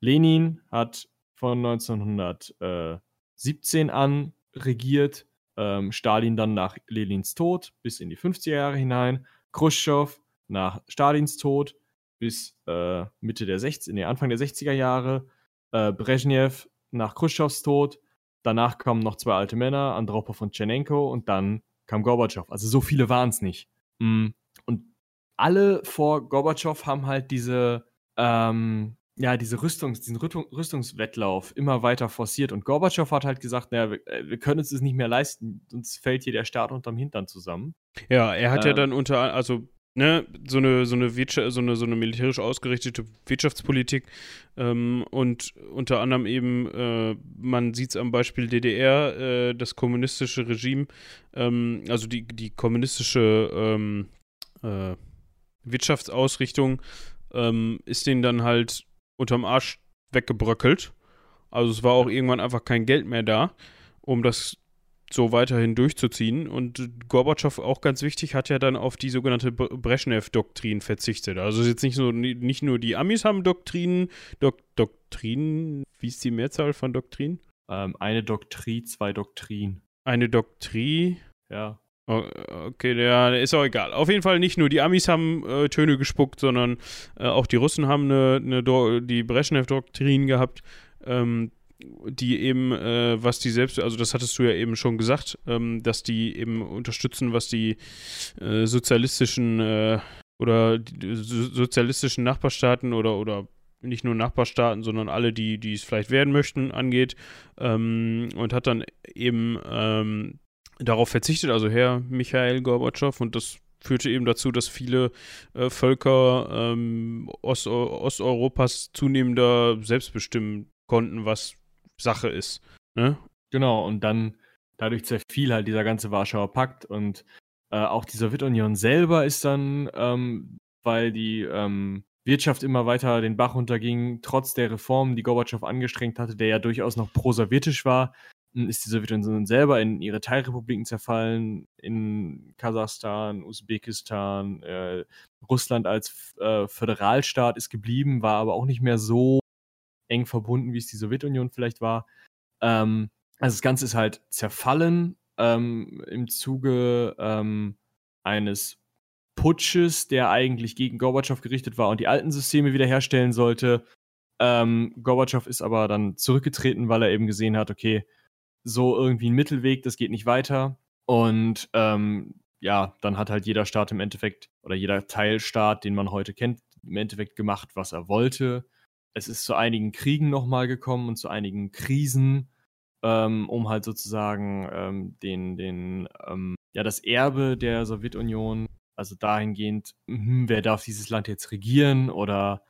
Lenin hat von 1917 an regiert. Ähm, Stalin dann nach Lenins Tod bis in die 50er Jahre hinein. Khrushchev nach Stalins Tod bis äh, Mitte der 60, nee, Anfang der 60er Jahre, äh, Brezhnev nach Khrushchevs Tod, danach kamen noch zwei alte Männer, Andropov und Tschernenko und dann kam Gorbatschow. Also so viele waren es nicht. Mm. Und alle vor Gorbatschow haben halt diese, ähm, ja, diese Rüstungs-, diesen Rüstungswettlauf immer weiter forciert. Und Gorbatschow hat halt gesagt, naja, wir, äh, wir können uns das nicht mehr leisten, uns fällt hier der Staat unterm Hintern zusammen. Ja, er hat ähm, ja dann unter, also ne, so eine, so eine, so eine, so eine militärisch ausgerichtete Wirtschaftspolitik ähm, und unter anderem eben, äh, man sieht es am Beispiel DDR, äh, das kommunistische Regime, ähm, also die, die kommunistische ähm, äh, Wirtschaftsausrichtung ähm, ist denen dann halt unterm Arsch weggebröckelt. Also es war auch irgendwann einfach kein Geld mehr da, um das so weiterhin durchzuziehen. Und Gorbatschow, auch ganz wichtig, hat ja dann auf die sogenannte Brezhnev-Doktrin verzichtet. Also jetzt nicht, so, nicht nur die Amis haben Doktrinen, Dok Doktrinen, wie ist die Mehrzahl von Doktrinen? Ähm, eine Doktrin, zwei Doktrin. Eine Doktrin? Ja. Okay, ja, ist auch egal. Auf jeden Fall nicht nur die Amis haben äh, Töne gespuckt, sondern äh, auch die Russen haben eine, eine die Brezhnev-Doktrin gehabt. Ähm, die eben, äh, was die selbst, also das hattest du ja eben schon gesagt, ähm, dass die eben unterstützen, was die äh, sozialistischen äh, oder die sozialistischen Nachbarstaaten oder, oder nicht nur Nachbarstaaten, sondern alle, die, die es vielleicht werden möchten, angeht. Ähm, und hat dann eben ähm, darauf verzichtet, also Herr Michael Gorbatschow, und das führte eben dazu, dass viele äh, Völker ähm, Ost Osteuropas zunehmender selbstbestimmen konnten, was Sache ist. Ne? Genau, und dann dadurch zerfiel halt dieser ganze Warschauer Pakt und äh, auch die Sowjetunion selber ist dann, ähm, weil die ähm, Wirtschaft immer weiter den Bach runterging, trotz der Reformen, die Gorbatschow angestrengt hatte, der ja durchaus noch pro-sowjetisch war, hm, ist die Sowjetunion selber in ihre Teilrepubliken zerfallen, in Kasachstan, Usbekistan, äh, Russland als äh, Föderalstaat ist geblieben, war aber auch nicht mehr so eng verbunden, wie es die Sowjetunion vielleicht war. Ähm, also das Ganze ist halt zerfallen ähm, im Zuge ähm, eines Putsches, der eigentlich gegen Gorbatschow gerichtet war und die alten Systeme wiederherstellen sollte. Ähm, Gorbatschow ist aber dann zurückgetreten, weil er eben gesehen hat, okay, so irgendwie ein Mittelweg, das geht nicht weiter. Und ähm, ja, dann hat halt jeder Staat im Endeffekt oder jeder Teilstaat, den man heute kennt, im Endeffekt gemacht, was er wollte es ist zu einigen Kriegen nochmal gekommen und zu einigen Krisen, ähm, um halt sozusagen ähm, den, den, ähm, ja, das Erbe der Sowjetunion, also dahingehend, hm, wer darf dieses Land jetzt regieren oder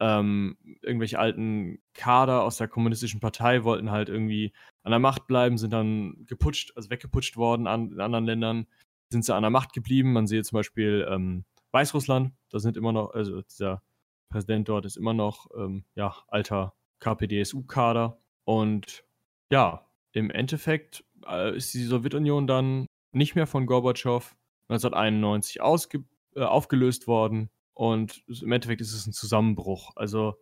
ähm, irgendwelche alten Kader aus der kommunistischen Partei wollten halt irgendwie an der Macht bleiben, sind dann geputscht, also weggeputscht worden an, in anderen Ländern, sind sie an der Macht geblieben. Man sehe zum Beispiel ähm, Weißrussland, da sind immer noch, also dieser Präsident dort ist immer noch ähm, ja, alter KPDSU-Kader. Und ja, im Endeffekt äh, ist die Sowjetunion dann nicht mehr von Gorbatschow 1991 ausge äh, aufgelöst worden. Und im Endeffekt ist es ein Zusammenbruch. Also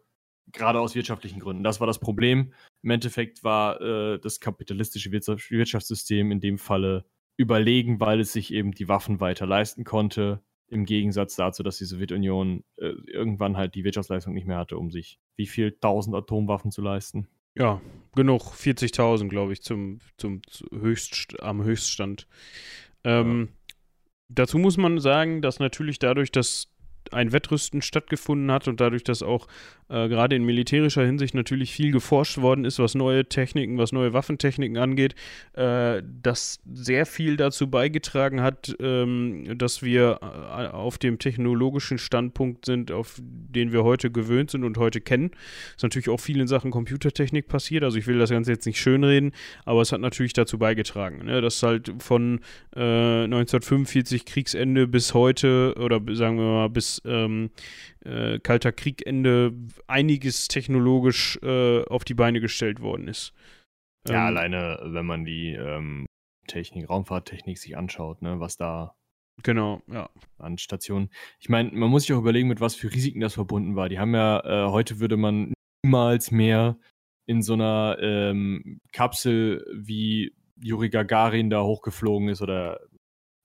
gerade aus wirtschaftlichen Gründen. Das war das Problem. Im Endeffekt war äh, das kapitalistische Wirtschaftssystem in dem Falle überlegen, weil es sich eben die Waffen weiter leisten konnte im Gegensatz dazu, dass die Sowjetunion äh, irgendwann halt die Wirtschaftsleistung nicht mehr hatte, um sich wie viel tausend Atomwaffen zu leisten. Ja, genug. 40.000, glaube ich, zum, zum Höchst, am Höchststand. Ähm, ja. Dazu muss man sagen, dass natürlich dadurch, dass ein Wettrüsten stattgefunden hat und dadurch, dass auch äh, gerade in militärischer Hinsicht natürlich viel geforscht worden ist, was neue Techniken, was neue Waffentechniken angeht, äh, das sehr viel dazu beigetragen hat, ähm, dass wir äh, auf dem technologischen Standpunkt sind, auf den wir heute gewöhnt sind und heute kennen. Ist natürlich auch viel in Sachen Computertechnik passiert, also ich will das Ganze jetzt nicht schönreden, aber es hat natürlich dazu beigetragen, ne? dass halt von 1945 äh, Kriegsende bis heute oder sagen wir mal bis ähm, äh, Kalter Kriegende einiges technologisch äh, auf die Beine gestellt worden ist. Ja, ähm, alleine, wenn man die ähm, Technik, Raumfahrttechnik sich anschaut, ne, was da Genau, ja. An Stationen. Ich meine, man muss sich auch überlegen, mit was für Risiken das verbunden war. Die haben ja, äh, heute würde man niemals mehr in so einer ähm, Kapsel wie Yuri Gagarin da hochgeflogen ist oder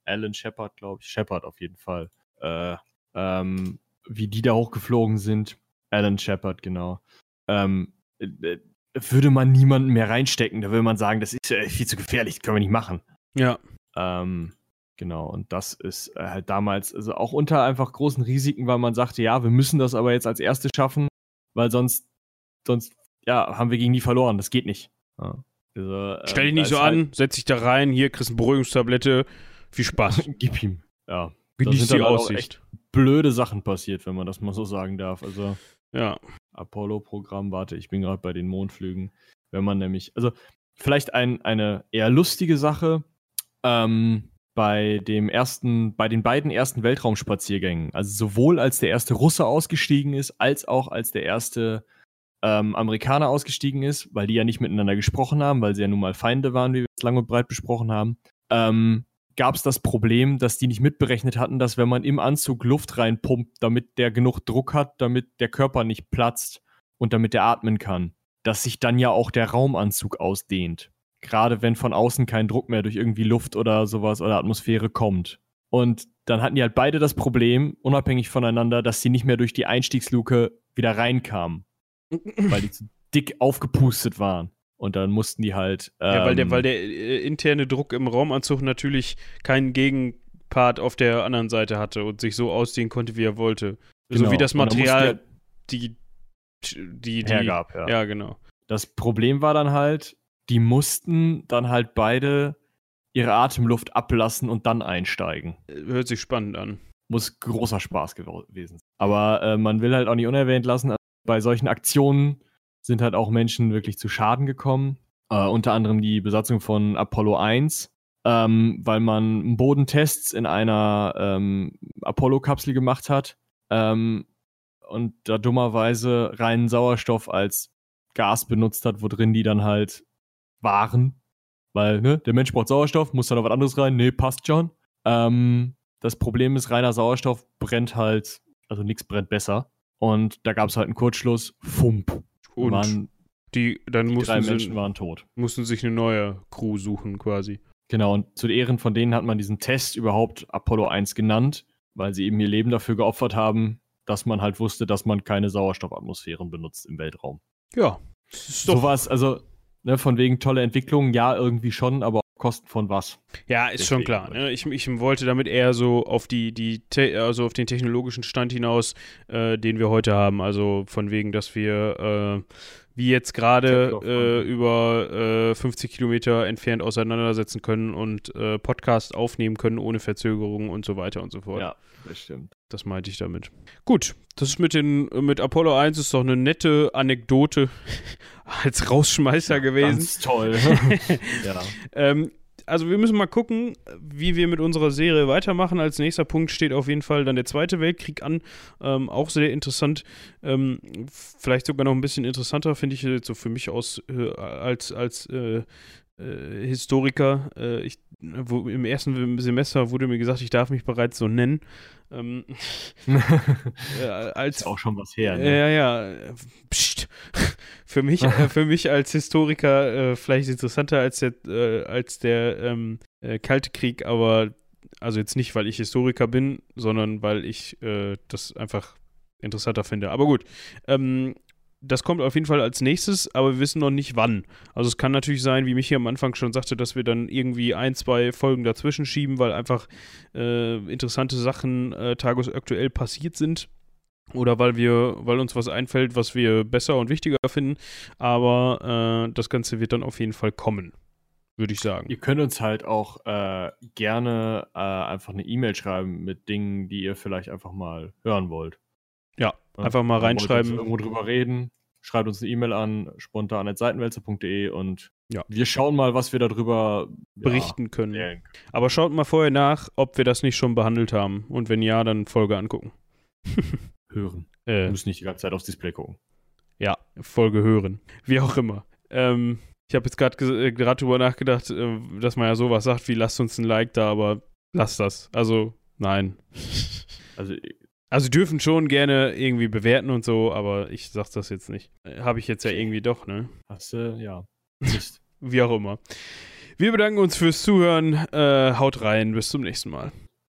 Alan Shepard, glaube ich. Shepard auf jeden Fall. Äh, ähm, wie die da hochgeflogen sind. Alan Shepard, genau. Ähm, äh, würde man niemanden mehr reinstecken. Da würde man sagen, das ist äh, viel zu gefährlich, können wir nicht machen. Ja. Ähm, genau, und das ist äh, halt damals, also auch unter einfach großen Risiken, weil man sagte, ja, wir müssen das aber jetzt als Erste schaffen, weil sonst, sonst, ja, haben wir gegen die verloren. Das geht nicht. Ja. Also, äh, Stell dich nicht so halt an, setz dich da rein, hier kriegst eine Beruhigungstablette. Viel Spaß. Gib ihm. Ja. Genieß die Aussicht. Blöde Sachen passiert, wenn man das mal so sagen darf. Also, ja. Apollo-Programm, warte, ich bin gerade bei den Mondflügen. Wenn man nämlich, also, vielleicht ein, eine eher lustige Sache. Ähm, bei dem ersten, bei den beiden ersten Weltraumspaziergängen, also sowohl als der erste Russe ausgestiegen ist, als auch als der erste ähm, Amerikaner ausgestiegen ist, weil die ja nicht miteinander gesprochen haben, weil sie ja nun mal Feinde waren, wie wir es lang und breit besprochen haben, ähm, gab es das Problem, dass die nicht mitberechnet hatten, dass wenn man im Anzug Luft reinpumpt, damit der genug Druck hat, damit der Körper nicht platzt und damit er atmen kann, dass sich dann ja auch der Raumanzug ausdehnt. Gerade wenn von außen kein Druck mehr durch irgendwie Luft oder sowas oder Atmosphäre kommt. Und dann hatten die halt beide das Problem, unabhängig voneinander, dass sie nicht mehr durch die Einstiegsluke wieder reinkamen. weil die zu dick aufgepustet waren. Und dann mussten die halt. Ähm, ja, weil der, ähm, weil der äh, interne Druck im Raumanzug natürlich keinen Gegenpart auf der anderen Seite hatte und sich so ausdehnen konnte, wie er wollte. Genau. So wie das Material die, die, die hergab, ja. Ja, genau. Das Problem war dann halt, die mussten dann halt beide ihre Atemluft ablassen und dann einsteigen. Hört sich spannend an. Muss großer Spaß gewesen sein. Aber äh, man will halt auch nicht unerwähnt lassen, also bei solchen Aktionen sind halt auch Menschen wirklich zu Schaden gekommen. Äh, unter anderem die Besatzung von Apollo 1, ähm, weil man Bodentests in einer ähm, Apollo-Kapsel gemacht hat ähm, und da dummerweise reinen Sauerstoff als Gas benutzt hat, wo drin die dann halt waren. Weil, ne, der Mensch braucht Sauerstoff, muss da noch was anderes rein. Nee, passt schon. Ähm, das Problem ist, reiner Sauerstoff brennt halt, also nichts brennt besser. Und da gab es halt einen Kurzschluss. Fump. Und waren, die, dann die mussten drei Menschen waren tot. Mussten sich eine neue Crew suchen, quasi. Genau, und zu Ehren von denen hat man diesen Test überhaupt Apollo 1 genannt, weil sie eben ihr Leben dafür geopfert haben, dass man halt wusste, dass man keine Sauerstoffatmosphären benutzt im Weltraum. Ja. So war es, also ne, von wegen tolle Entwicklung, ja, irgendwie schon, aber Kosten von was? Ja, ist Deswegen schon klar. Ne? Ich, ich wollte damit eher so auf die, die also auf den technologischen Stand hinaus, äh, den wir heute haben. Also von wegen, dass wir äh, wie jetzt gerade äh, über 50 äh, Kilometer entfernt auseinandersetzen können und äh, Podcast aufnehmen können ohne Verzögerung und so weiter und so fort. Ja, das stimmt. Das meinte ich damit. Gut, das ist mit, den, mit Apollo 1 ist doch eine nette Anekdote als Rausschmeißer ja, gewesen. Ganz toll. ja. ähm, also wir müssen mal gucken, wie wir mit unserer Serie weitermachen. Als nächster Punkt steht auf jeden Fall dann der Zweite Weltkrieg an. Ähm, auch sehr interessant. Ähm, vielleicht sogar noch ein bisschen interessanter, finde ich so für mich aus äh, als, als äh, äh, Historiker. Äh, ich, wo, Im ersten Semester wurde mir gesagt, ich darf mich bereits so nennen. Ähm, äh, als, ist auch schon was her. Ne? Ja, ja. Psst. Für, mich, äh, für mich als Historiker äh, vielleicht interessanter als der, äh, als der ähm, äh, Kalte Krieg, aber also jetzt nicht, weil ich Historiker bin, sondern weil ich das einfach interessanter finde. Aber gut. Ähm, das kommt auf jeden Fall als nächstes, aber wir wissen noch nicht wann. Also es kann natürlich sein, wie Michi am Anfang schon sagte, dass wir dann irgendwie ein, zwei Folgen dazwischen schieben, weil einfach äh, interessante Sachen äh, tagesaktuell passiert sind. Oder weil wir, weil uns was einfällt, was wir besser und wichtiger finden. Aber äh, das Ganze wird dann auf jeden Fall kommen würde ich sagen. Ihr könnt uns halt auch äh, gerne äh, einfach eine E-Mail schreiben mit Dingen, die ihr vielleicht einfach mal hören wollt. Ja, einfach mal reinschreiben. Irgendwo drüber reden. Schreibt uns eine E-Mail an spontan.seitenwälzer.de und ja. wir schauen mal, was wir darüber berichten ja, können. können. Aber schaut mal vorher nach, ob wir das nicht schon behandelt haben. Und wenn ja, dann Folge angucken. hören. Äh, musst nicht die ganze Zeit aufs Display gucken. Ja, Folge hören. Wie auch immer. Ähm, ich habe jetzt gerade äh, drüber nachgedacht, äh, dass man ja sowas sagt wie lasst uns ein Like da, aber lasst das. Also, nein. Also, also dürfen schon gerne irgendwie bewerten und so, aber ich sag das jetzt nicht. Äh, habe ich jetzt ja irgendwie doch, ne? Hast du, ja. Wie auch immer. Wir bedanken uns fürs Zuhören. Äh, haut rein. Bis zum nächsten Mal.